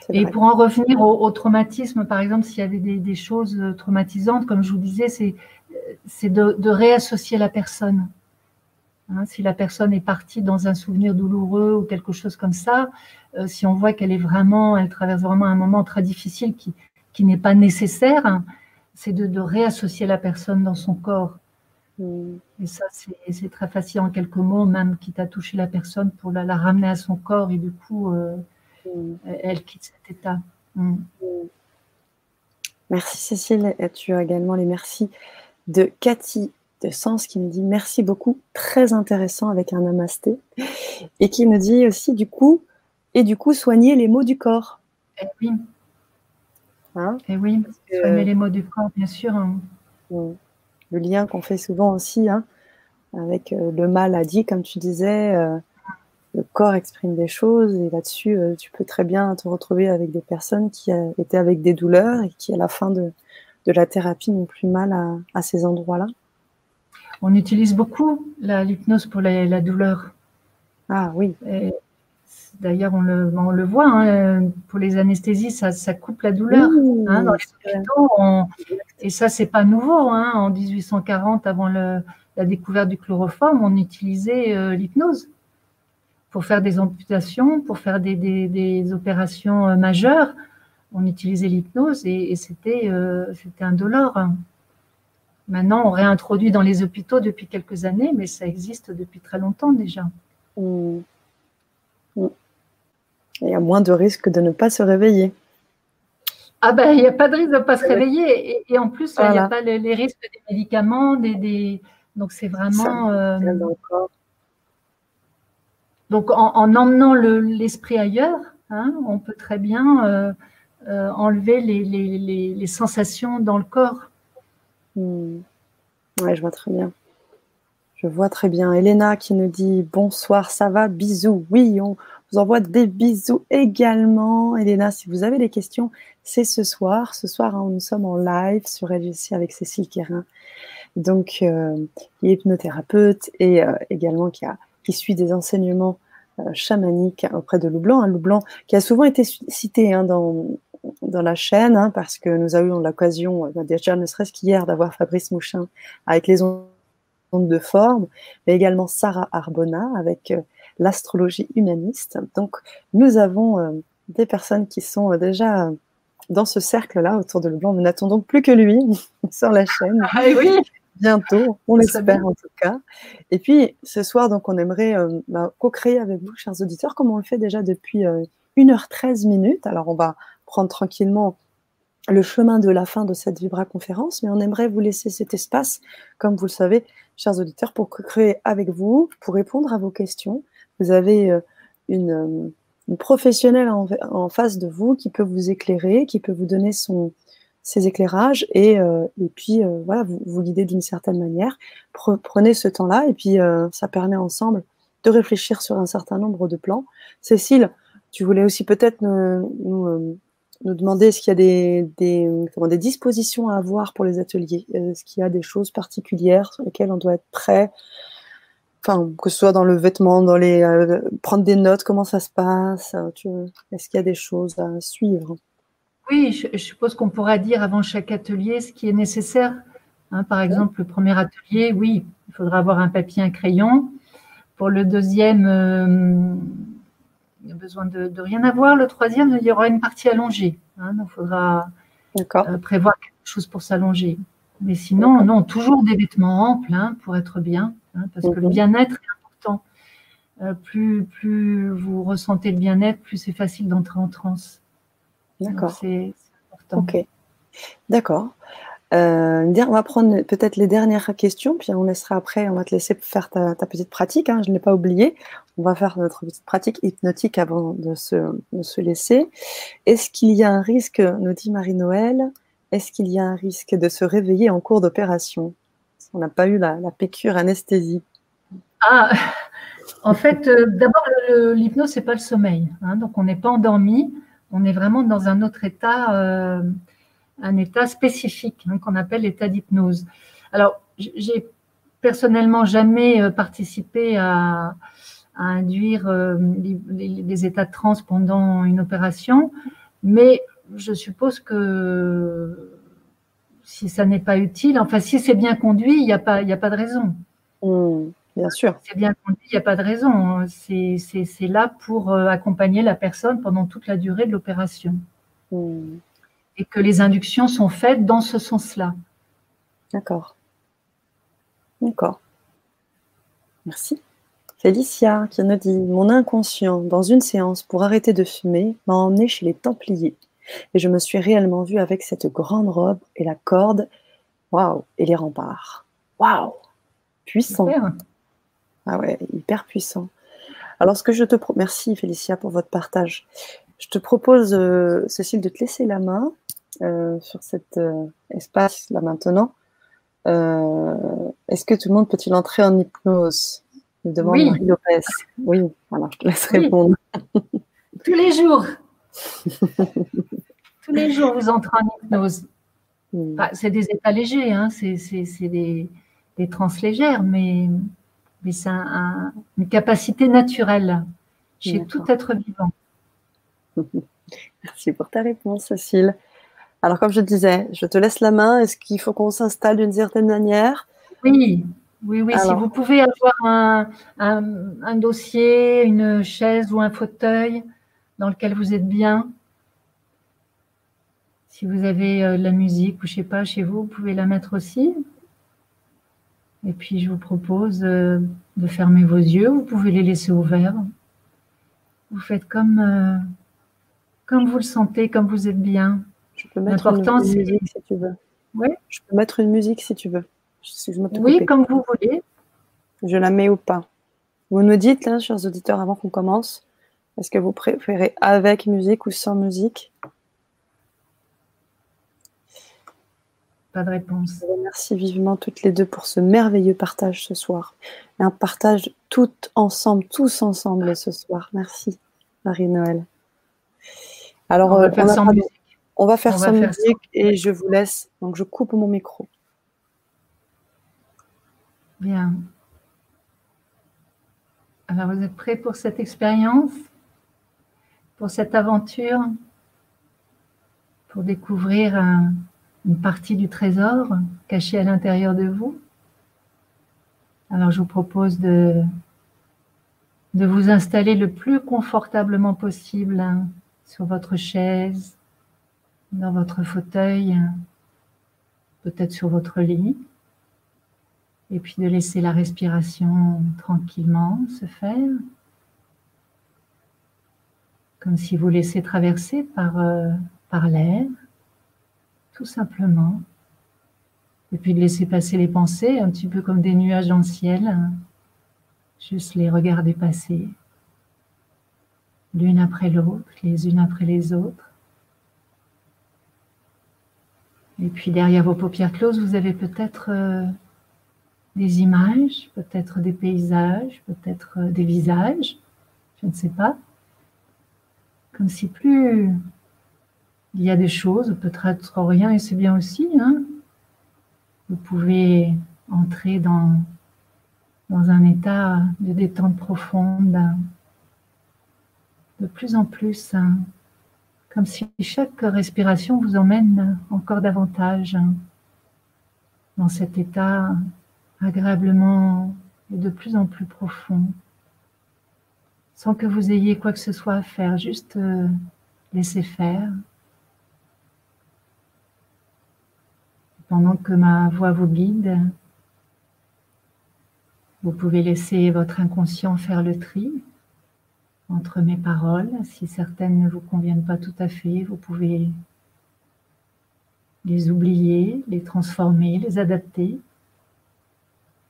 Et pour en revenir au, traumatisme, par exemple, s'il y avait des, choses traumatisantes, comme je vous disais, c'est de, réassocier la personne. Hein, si la personne est partie dans un souvenir douloureux ou quelque chose comme ça, euh, si on voit qu'elle est vraiment, elle traverse vraiment un moment très difficile qui, qui n'est pas nécessaire, hein, c'est de, réassocier la personne dans son corps. Mm. Et ça, c'est très facile en quelques mots, même quitte à toucher la personne pour la, ramener à son corps et du coup, euh, mm. elle quitte cet état. Mm. Merci Cécile, et tu as également les merci de Cathy de Sens qui me dit merci beaucoup, très intéressant avec un namasté, et qui me dit aussi du coup, et du coup soigner les maux du corps. Et eh oui. Hein? Et eh oui, soigner les maux du corps, bien sûr. Hein. Le lien qu'on fait souvent aussi hein, avec euh, le mal a dit, comme tu disais, euh, le corps exprime des choses, et là-dessus, euh, tu peux très bien te retrouver avec des personnes qui étaient avec des douleurs et qui, à la fin de, de la thérapie, n'ont plus mal à, à ces endroits-là. On utilise beaucoup l'hypnose pour la, douleur. Ah oui. D'ailleurs, on le, on le voit, hein, pour les anesthésies, ça, ça coupe la douleur. Hein, dans les hôpitaux, et ça, c'est pas nouveau. Hein, en 1840, avant le, la découverte du chloroforme, on utilisait euh, l'hypnose pour faire des amputations, pour faire des, des, des opérations euh, majeures. On utilisait l'hypnose et, et c'était euh, indolore. Maintenant, on réintroduit dans les hôpitaux depuis quelques années, mais ça existe depuis très longtemps déjà. Mmh. Mmh. Il y a moins de risques de ne pas se réveiller. Ah ben, il n'y a pas de risque de ne pas se réveiller. Et, en plus, il n'y a pas les, risques des médicaments, des, donc c'est vraiment. Euh, donc en, emmenant l'esprit ailleurs, hein, on peut très bien euh, euh, enlever les, sensations dans le corps. Ouais, je vois très bien. Je vois très bien. Elena qui nous dit bonsoir, ça va, bisous. Oui, on vous envoie des bisous également. Elena, si vous avez des questions, c'est ce soir. Ce soir, hein, nous sommes en live sur LGC avec Cécile Quérin, donc euh, qui est hypnothérapeute et euh, également qui, suit des enseignements chamaniques auprès de Loublanc. Hein, Loublanc qui a souvent été cité hein, dans, dans la chaîne, hein, parce que nous avons eu l'occasion, euh, déjà ne serait-ce qu'hier, d'avoir Fabrice Mouchin avec les ondes de forme, mais également Sarah Arbona avec euh, l'astrologie humaniste. Donc, nous avons euh, des personnes qui sont déjà dans ce cercle-là autour de Leblanc. Nous n'attendons plus que lui sur la chaîne. Ah oui bientôt, on l'espère en tout cas. Et puis ce soir, donc, on aimerait bah, co-créer avec vous, chers auditeurs, comme on le fait déjà depuis 1h13 minutes. Alors on va prendre tranquillement le chemin de la fin de cette Vibra conférence, mais on aimerait vous laisser cet espace, comme vous le savez, chers auditeurs, pour créer avec vous, pour répondre à vos questions. Vous avez euh, une, professionnelle en, face de vous qui peut vous éclairer, qui peut vous donner son, ses éclairages et, euh, et puis euh, voilà, vous, vous guider d'une certaine manière. Prenez ce temps-là et puis ça permet ensemble de réfléchir sur un certain nombre de plans. Cécile, tu voulais aussi peut-être nous demander est-ce qu'il y a des, des, des, dispositions à avoir pour les ateliers Est-ce qu'il y a des choses particulières sur lesquelles on doit être prêt? Enfin, que ce soit dans le vêtement, dans les euh, prendre des notes, comment ça se passe Est-ce qu'il y a des choses à suivre? Oui, je, suppose qu'on pourra dire avant chaque atelier ce qui est nécessaire. Hein, par exemple, le premier atelier, oui, il faudra avoir un papier, un crayon. Pour le deuxième, euh, il a besoin de, rien avoir. Le troisième, il y aura une partie allongée. Hein, donc, il faudra euh, prévoir quelque chose pour s'allonger. Mais sinon, non, toujours des vêtements amples hein, pour être bien, hein, parce que le mhm. bien-être est important. Euh, plus, plus vous ressentez le bien-être, plus c'est facile d'entrer en transe. D'accord. C'est important. Ok. D'accord. Euh, on va prendre peut-être les dernières questions, puis on laissera après, on va te laisser faire ta, petite pratique. Hein, je ne l'ai pas oublié. On va faire notre petite pratique hypnotique avant de se, laisser. Est-ce qu'il y a un risque, nous dit Marie-Noël, est-ce qu'il y a un risque de se réveiller en cours d'opération? On n'a pas eu la, la piqûre anesthésie. Ah, en fait, euh, d'abord, l'hypnose, c'est pas le sommeil. Hein, donc, on n'est pas endormi. On est vraiment dans un autre état, euh, un état spécifique hein, qu'on appelle l'état d'hypnose. Alors, j'ai personnellement jamais euh, participé à, induire des états de transe pendant une opération, mais je suppose que si ça n'est pas utile, enfin, si c'est bien conduit, il n'y a, pas, a pas de raison. Mmh, bien sûr. C'est bien conduit, il n'y a pas de raison. C'est là pour euh, accompagner la personne pendant toute la durée de l'opération. Mmh. Et que les inductions sont faites dans ce sens-là. D'accord. D'accord. Merci. Félicia qui nous dit Mon inconscient, dans une séance pour arrêter de fumer, m'a emmené chez les Templiers. Et je me suis réellement vue avec cette grande robe et la corde. Waouh Et les remparts. Waouh Puissant. Ah ouais, hyper puissant. Alors, ce que je te propose, merci Félicia pour votre partage. Je te propose, euh, Cécile, de te laisser la main sur cet euh, espace là maintenant. Est-ce que tout le monde peut-il entrer en hypnose? Demande oui. Lopez. Oui, voilà, je te laisse répondre. Tous les jours. Tous les jours, vous entrez en hypnose. Hmm. c'est des états légers, hein, c'est des, des trans légères, mais, mais c'est une capacité naturelle chez tout être vivant. Merci pour ta réponse, Cécile. Alors, comme je disais, je te laisse la main. Est-ce qu'il faut qu'on s'installe d'une certaine manière? Oui, oui, oui. Si vous pouvez avoir un, un, dossier, une chaise ou un fauteuil dans lequel vous êtes bien, si vous avez euh, de la musique ou je sais pas chez vous, vous pouvez la mettre aussi. Et puis je vous propose euh, de fermer vos yeux. Vous pouvez les laisser ouverts. Vous faites comme euh, comme vous le sentez, comme vous êtes bien. Je peux mettre une musique si tu veux. Oui. Je peux mettre une musique si tu veux. oui, comme vous voulez. Je la mets ou pas. Vous nous dites, là, chers auditeurs, avant qu'on commence, est-ce que vous préférez avec musique ou sans musique? De réponse. Remercie vivement toutes les deux pour ce merveilleux partage ce soir. un partage tout ensemble, tous ensemble ce soir. Merci, Marie-Noël. Alors, on va euh, On va faire musique et je vous laisse. Donc, je coupe mon micro. Bien. Alors, vous êtes prêts pour cette expérience Pour cette aventure Pour découvrir un, une partie du trésor caché à l'intérieur de vous? Alors je vous propose de, de vous installer le plus confortablement possible hein, sur votre chaise, dans votre fauteuil, peut-être sur votre lit, et puis de laisser la respiration tranquillement se faire, comme si vous laissez traverser par, euh, par l'air tout simplement. Et puis de laisser passer les pensées, un petit peu comme des nuages dans le ciel. Juste les regarder passer, l'une après l'autre, les unes après les autres. Et puis derrière vos paupières closes, vous avez peut-être euh, des images, peut-être des paysages, peut-être euh, des visages, je ne sais pas. Comme si plus il y a des choses, peut-être rien, et c'est bien aussi. Hein. Vous pouvez entrer dans, dans un état de détente profonde, de plus en plus, hein. Comme si chaque respiration vous emmène encore davantage dans cet état agréablement et de plus en plus profond, sans que vous ayez quoi que ce soit à faire, juste euh, laisser faire. pendant que ma voix vous guide, vous pouvez laisser votre inconscient faire le tri entre mes paroles. Si certaines ne vous conviennent pas tout à fait, vous pouvez les oublier, les transformer, les adapter.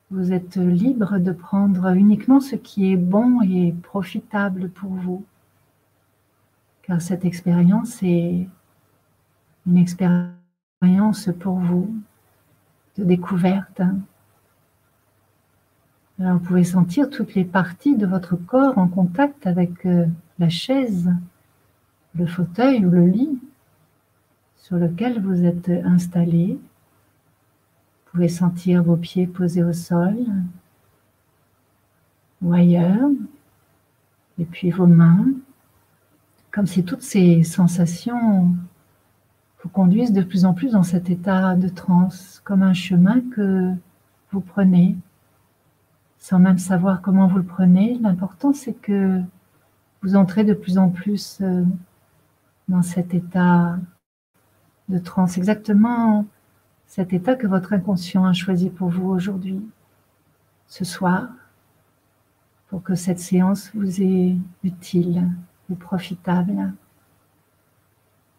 Vous êtes libre de prendre uniquement ce qui est bon et profitable pour vous. Car cette expérience est une expérience pour vous de découverte. Alors vous pouvez sentir toutes les parties de votre corps en contact avec euh, la chaise, le fauteuil ou le lit sur lequel vous êtes installé. Vous pouvez sentir vos pieds posés au sol ou ailleurs, et puis vos mains, comme si toutes ces sensations vous conduisent de plus en plus dans cet état de transe, comme un chemin que vous prenez sans même savoir comment vous le prenez. L'important, c'est que vous entrez de plus en plus euh, dans cet état de transe, exactement cet état que votre inconscient a choisi pour vous aujourd'hui, ce soir, pour que cette séance vous est utile et profitable,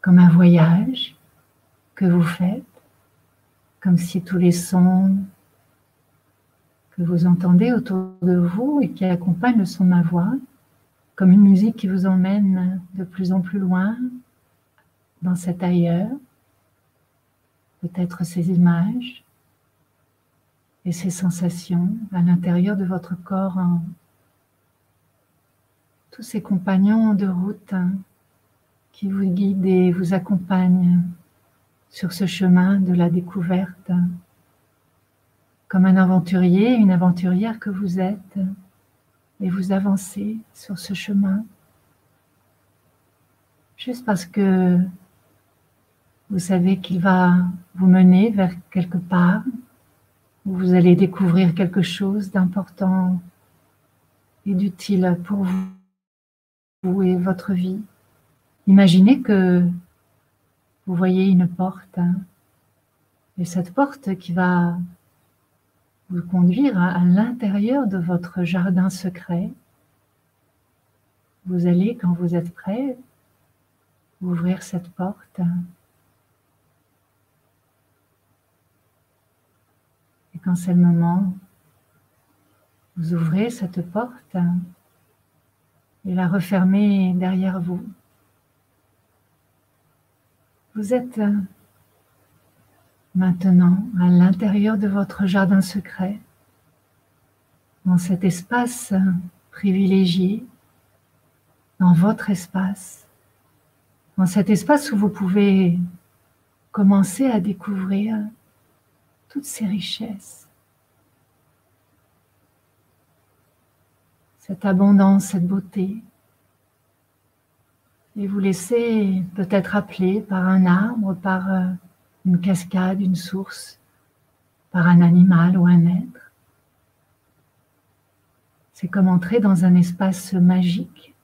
comme un voyage que vous faites, comme si tous les sons, que vous entendez autour de vous et qui accompagne le son de ma voix, comme une musique qui vous emmène de plus en plus loin dans cet ailleurs, peut-être ces images et ces sensations à l'intérieur de votre corps, tous ces compagnons de route qui vous guident et vous accompagnent sur ce chemin de la découverte comme un aventurier, une aventurière que vous êtes, et vous avancez sur ce chemin, juste parce que vous savez qu'il va vous mener vers quelque part, où vous allez découvrir quelque chose d'important et d'utile pour vous, et votre vie. Imaginez que vous voyez une porte, hein, et cette porte qui va vous conduire à, l'intérieur de votre jardin secret. Vous allez, quand vous êtes prêt, ouvrir cette porte. Et quand c'est le moment, vous ouvrez cette porte et la refermez derrière vous. Vous êtes maintenant à l'intérieur de votre jardin secret, dans cet espace privilégié, dans votre espace, dans cet espace où vous pouvez commencer à découvrir toutes ces richesses, cette abondance, cette beauté, et vous laissez peut-être appeler par un arbre, par euh, une cascade, une source, par un animal ou un être. C'est comme entrer dans un espace magique,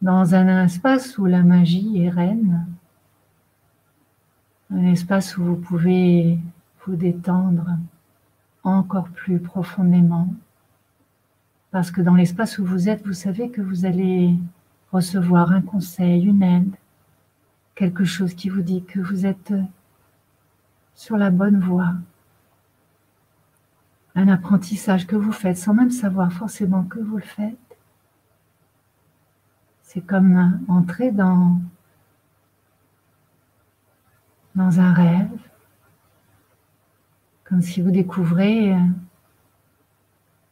dans un espace où la magie est reine, un espace où vous pouvez vous détendre encore plus profondément, parce que dans l'espace où vous êtes, vous savez que vous allez recevoir un conseil, une aide, quelque chose qui vous dit que vous êtes sur la bonne voie. Un apprentissage que vous faites sans même savoir forcément que vous le faites. C'est comme entrer dans, dans un rêve, comme si vous découvrez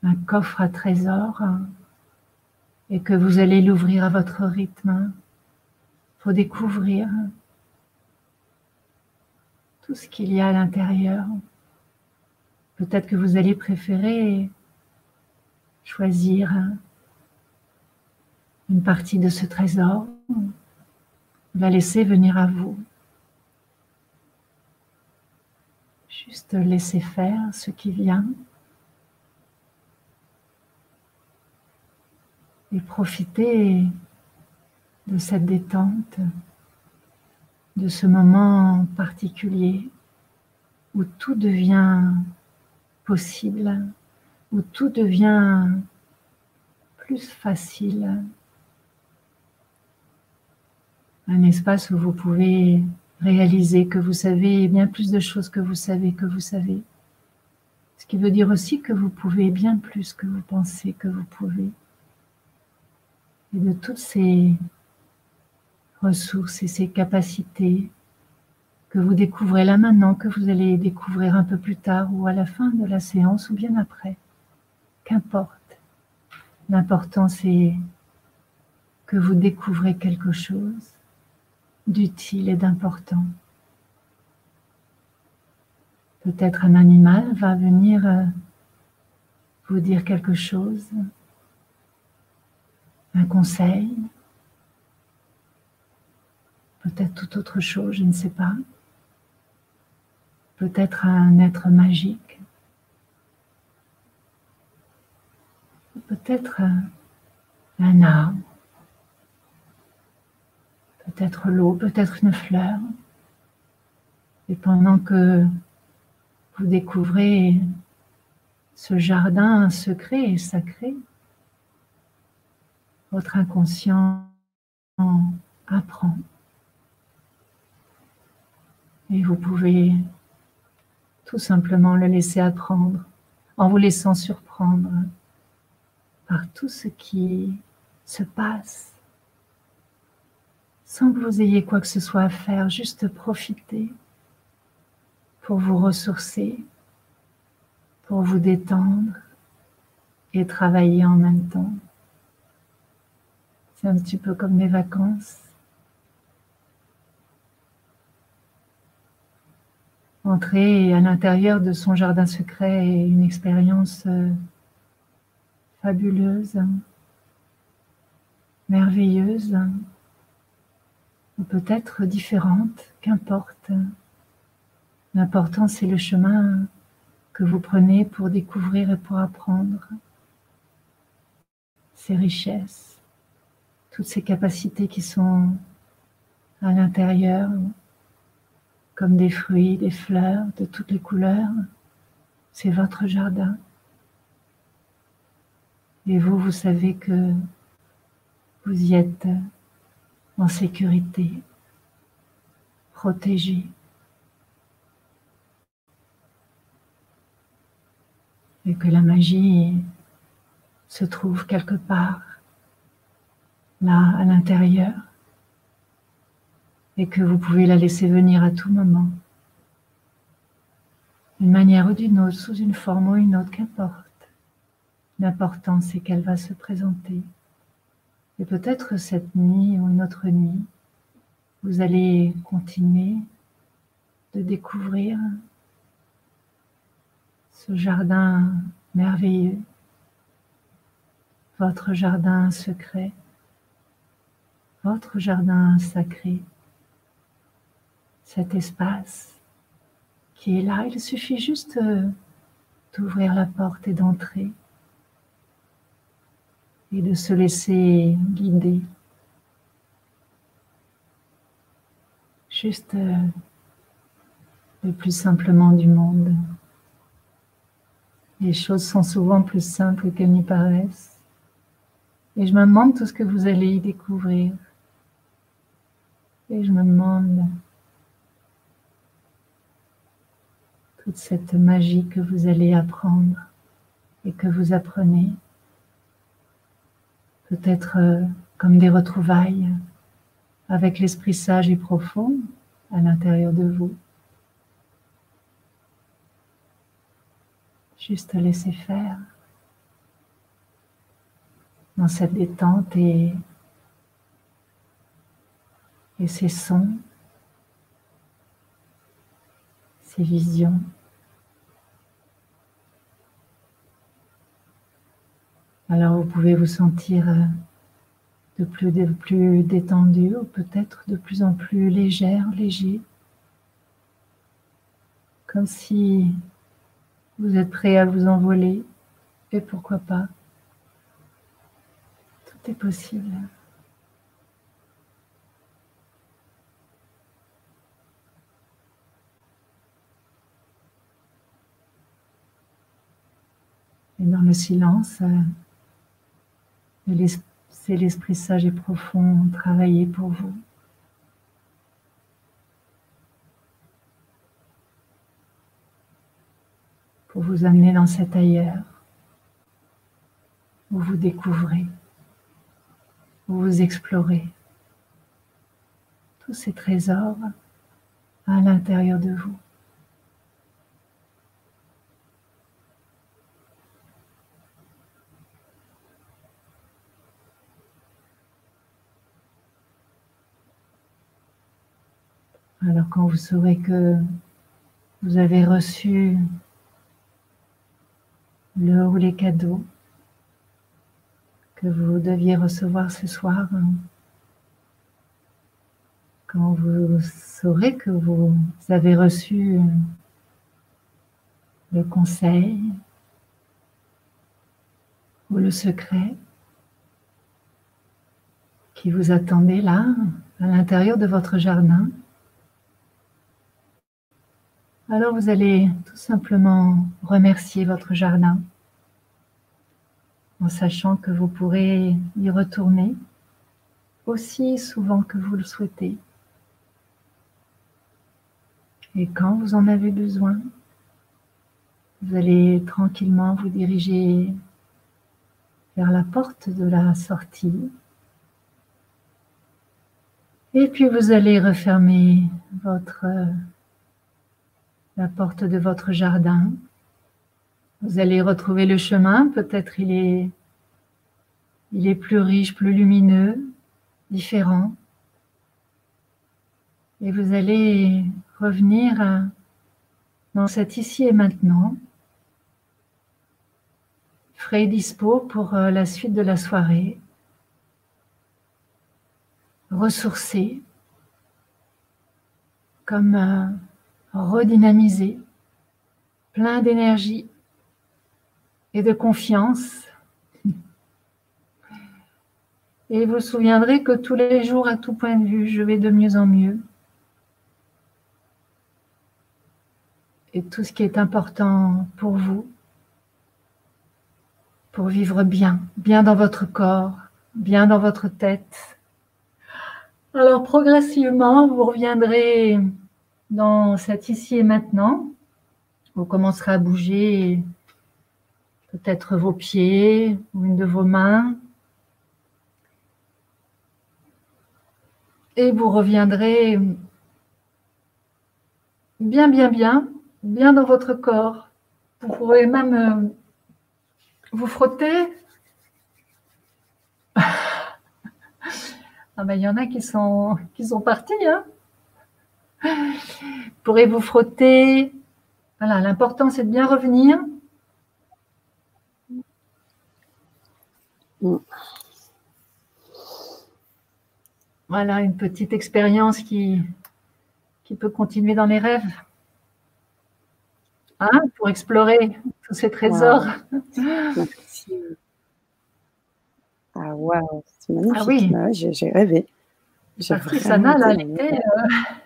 un coffre à trésors et que vous allez l'ouvrir à votre rythme pour découvrir tout ce qu'il y a à l'intérieur. Peut-être que vous allez préférer choisir une partie de ce trésor, la laisser venir à vous. Juste laisser faire ce qui vient et profiter de cette détente de ce moment particulier où tout devient possible, où tout devient plus facile. Un espace où vous pouvez réaliser que vous savez bien plus de choses que vous savez que vous savez. Ce qui veut dire aussi que vous pouvez bien plus que vous pensez que vous pouvez. Et de toutes ces ressources et ces capacités que vous découvrez là maintenant, que vous allez découvrir un peu plus tard ou à la fin de la séance ou bien après. Qu'importe. L'important c'est que vous découvrez quelque chose d'utile et d'important. Peut-être un animal va venir euh, vous dire quelque chose, un conseil, peut-être toute autre chose, je ne sais pas. Peut-être un être magique. Peut-être un arbre peut-être l'eau, peut-être une fleur. Et pendant que vous découvrez ce jardin secret et sacré, votre inconscient apprend. Et vous pouvez tout simplement le laisser apprendre en vous laissant surprendre par tout ce qui se passe sans que vous ayez quoi que ce soit à faire, juste profiter pour vous ressourcer, pour vous détendre et travailler en même temps. C'est un petit peu comme mes vacances. Entrer à l'intérieur de son jardin secret est une expérience euh, fabuleuse, merveilleuse ou peut-être différente, qu'importe. L'important, c'est le chemin que vous prenez pour découvrir et pour apprendre ces richesses, toutes ces capacités qui sont à l'intérieur, comme des fruits, des fleurs de toutes les couleurs. C'est votre jardin. Et vous, vous savez que vous y êtes en sécurité, protégé. Et que la magie se trouve quelque part là à l'intérieur et que vous pouvez la laisser venir à tout moment, d'une manière ou d'une autre, sous une forme ou une autre, qu'importe. L'important, c'est qu'elle va se présenter. Et peut-être cette nuit ou une autre nuit, vous allez continuer de découvrir ce jardin merveilleux, votre jardin secret, votre jardin sacré, cet espace qui est là. Il suffit juste d'ouvrir la porte et d'entrer et de se laisser guider. Juste euh, le plus simplement du monde. Les choses sont souvent plus simples qu'elles n'y paraissent. Et je me demande tout ce que vous allez y découvrir. Et je me demande toute cette magie que vous allez apprendre et que vous apprenez peut-être euh, comme des retrouvailles avec l'esprit sage et profond à l'intérieur de vous. Juste laisser faire dans cette détente et, et ces sons, ces visions. Alors vous pouvez vous sentir euh, de plus, en plus détendu ou peut-être de plus en plus légère, léger. Comme si vous êtes prêt à vous envoler et pourquoi pas? Tout est possible. Et dans le silence, euh, c'est l'Esprit sage et profond travailler pour vous. Pour vous amener dans cet ailleurs où vous découvrez, où vous explorez tous ces trésors à l'intérieur de vous. Alors quand vous saurez que vous avez reçu le ou les cadeaux que vous deviez recevoir ce soir, quand vous saurez que vous avez reçu le conseil ou le secret qui vous attendait là, à l'intérieur de votre jardin, alors vous allez tout simplement remercier votre jardin en sachant que vous pourrez y retourner aussi souvent que vous le souhaitez. Et quand vous en avez besoin, vous allez tranquillement vous diriger vers la porte de la sortie. Et puis vous allez refermer votre la porte de votre jardin. Vous allez retrouver le chemin, peut-être il est, il est plus riche, plus lumineux, différent. Et vous allez revenir dans cet ici et maintenant, frais et dispo pour euh, la suite de la soirée, ressourcé, comme euh, redynamisé, plein d'énergie et de confiance. Et vous souviendrez que tous les jours, à tout point de vue, je vais de mieux en mieux. Et tout ce qui est important pour vous, pour vivre bien, bien dans votre corps, bien dans votre tête. Alors progressivement, vous reviendrez dans cet ici et maintenant, vous commencerez à bouger peut-être vos pieds ou une de vos mains. Et vous reviendrez bien, bien, bien, bien dans votre corps. Vous pourrez même euh, vous frotter. Ah ben, il y en a qui sont, qui sont partis, hein pourrez vous frotter. Voilà, l'important c'est de bien revenir. Voilà, une petite expérience qui, qui peut continuer dans les rêves. Hein, pour explorer tous ces trésors. Ah, waouh, c'est magnifique. Ah, oui. J'ai rêvé. Sana, là, elle était, euh,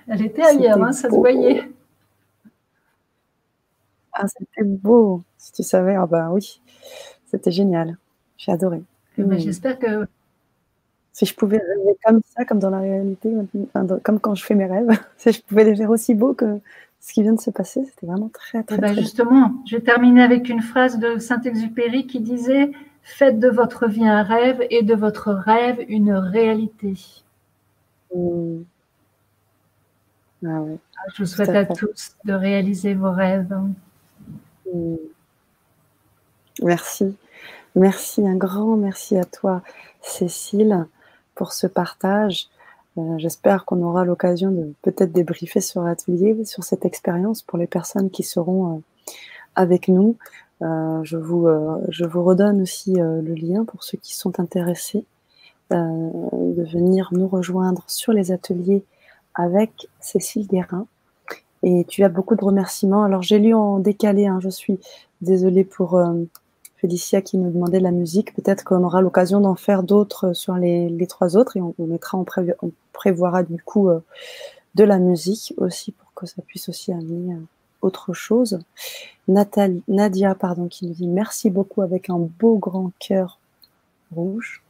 elle était ailleurs, hein, ça se voyait. Ah, c'était beau. Si tu savais, ah bah oui, c'était génial. J'ai adoré. Ben, j'espère que. Si je pouvais rêver comme ça, comme dans la réalité, comme quand je fais mes rêves, si je pouvais les faire aussi beau que ce qui vient de se passer, c'était vraiment très, eh très, ben, Justement, je vais terminer avec une phrase de Saint-Exupéry qui disait Faites de votre vie un rêve et de votre rêve une réalité. Mmh. Ah ah, je vous souhaite à, tous de réaliser vos rêves. Mmh. Merci. Merci, un grand merci à toi, Cécile, pour ce partage. Euh, j'espère qu'on aura l'occasion de peut-être débriefer sur l'atelier, sur cette expérience pour les personnes qui seront euh, avec nous. Euh, je, vous, je vous redonne aussi le lien pour ceux qui sont intéressés de venir nous rejoindre sur les ateliers avec Cécile Guérin. Et tu as beaucoup de remerciements. Alors j'ai lu en décalé, hein, je suis désolée pour euh, Félicia qui nous demandait la musique. Peut-être qu'on aura l'occasion d'en faire d'autres sur les, trois autres et on, mettra, on, prévoira du coup euh, de la musique aussi pour que ça puisse aussi amener euh, autre chose. Nathalie, Nadia, pardon, qui nous dit merci beaucoup avec un beau grand cœur rouge.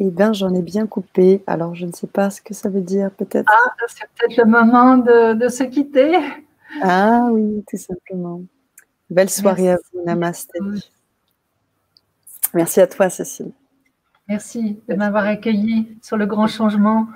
Eh bien, j'en ai bien coupé. Alors, je ne sais pas ce que ça veut dire, peut-être. Ah, c'est peut-être le moment de, se quitter. Ah oui, tout simplement. Belle soirée à vous. Namasté. Merci à toi, Cécile. Merci de m'avoir accueilli sur le grand changement.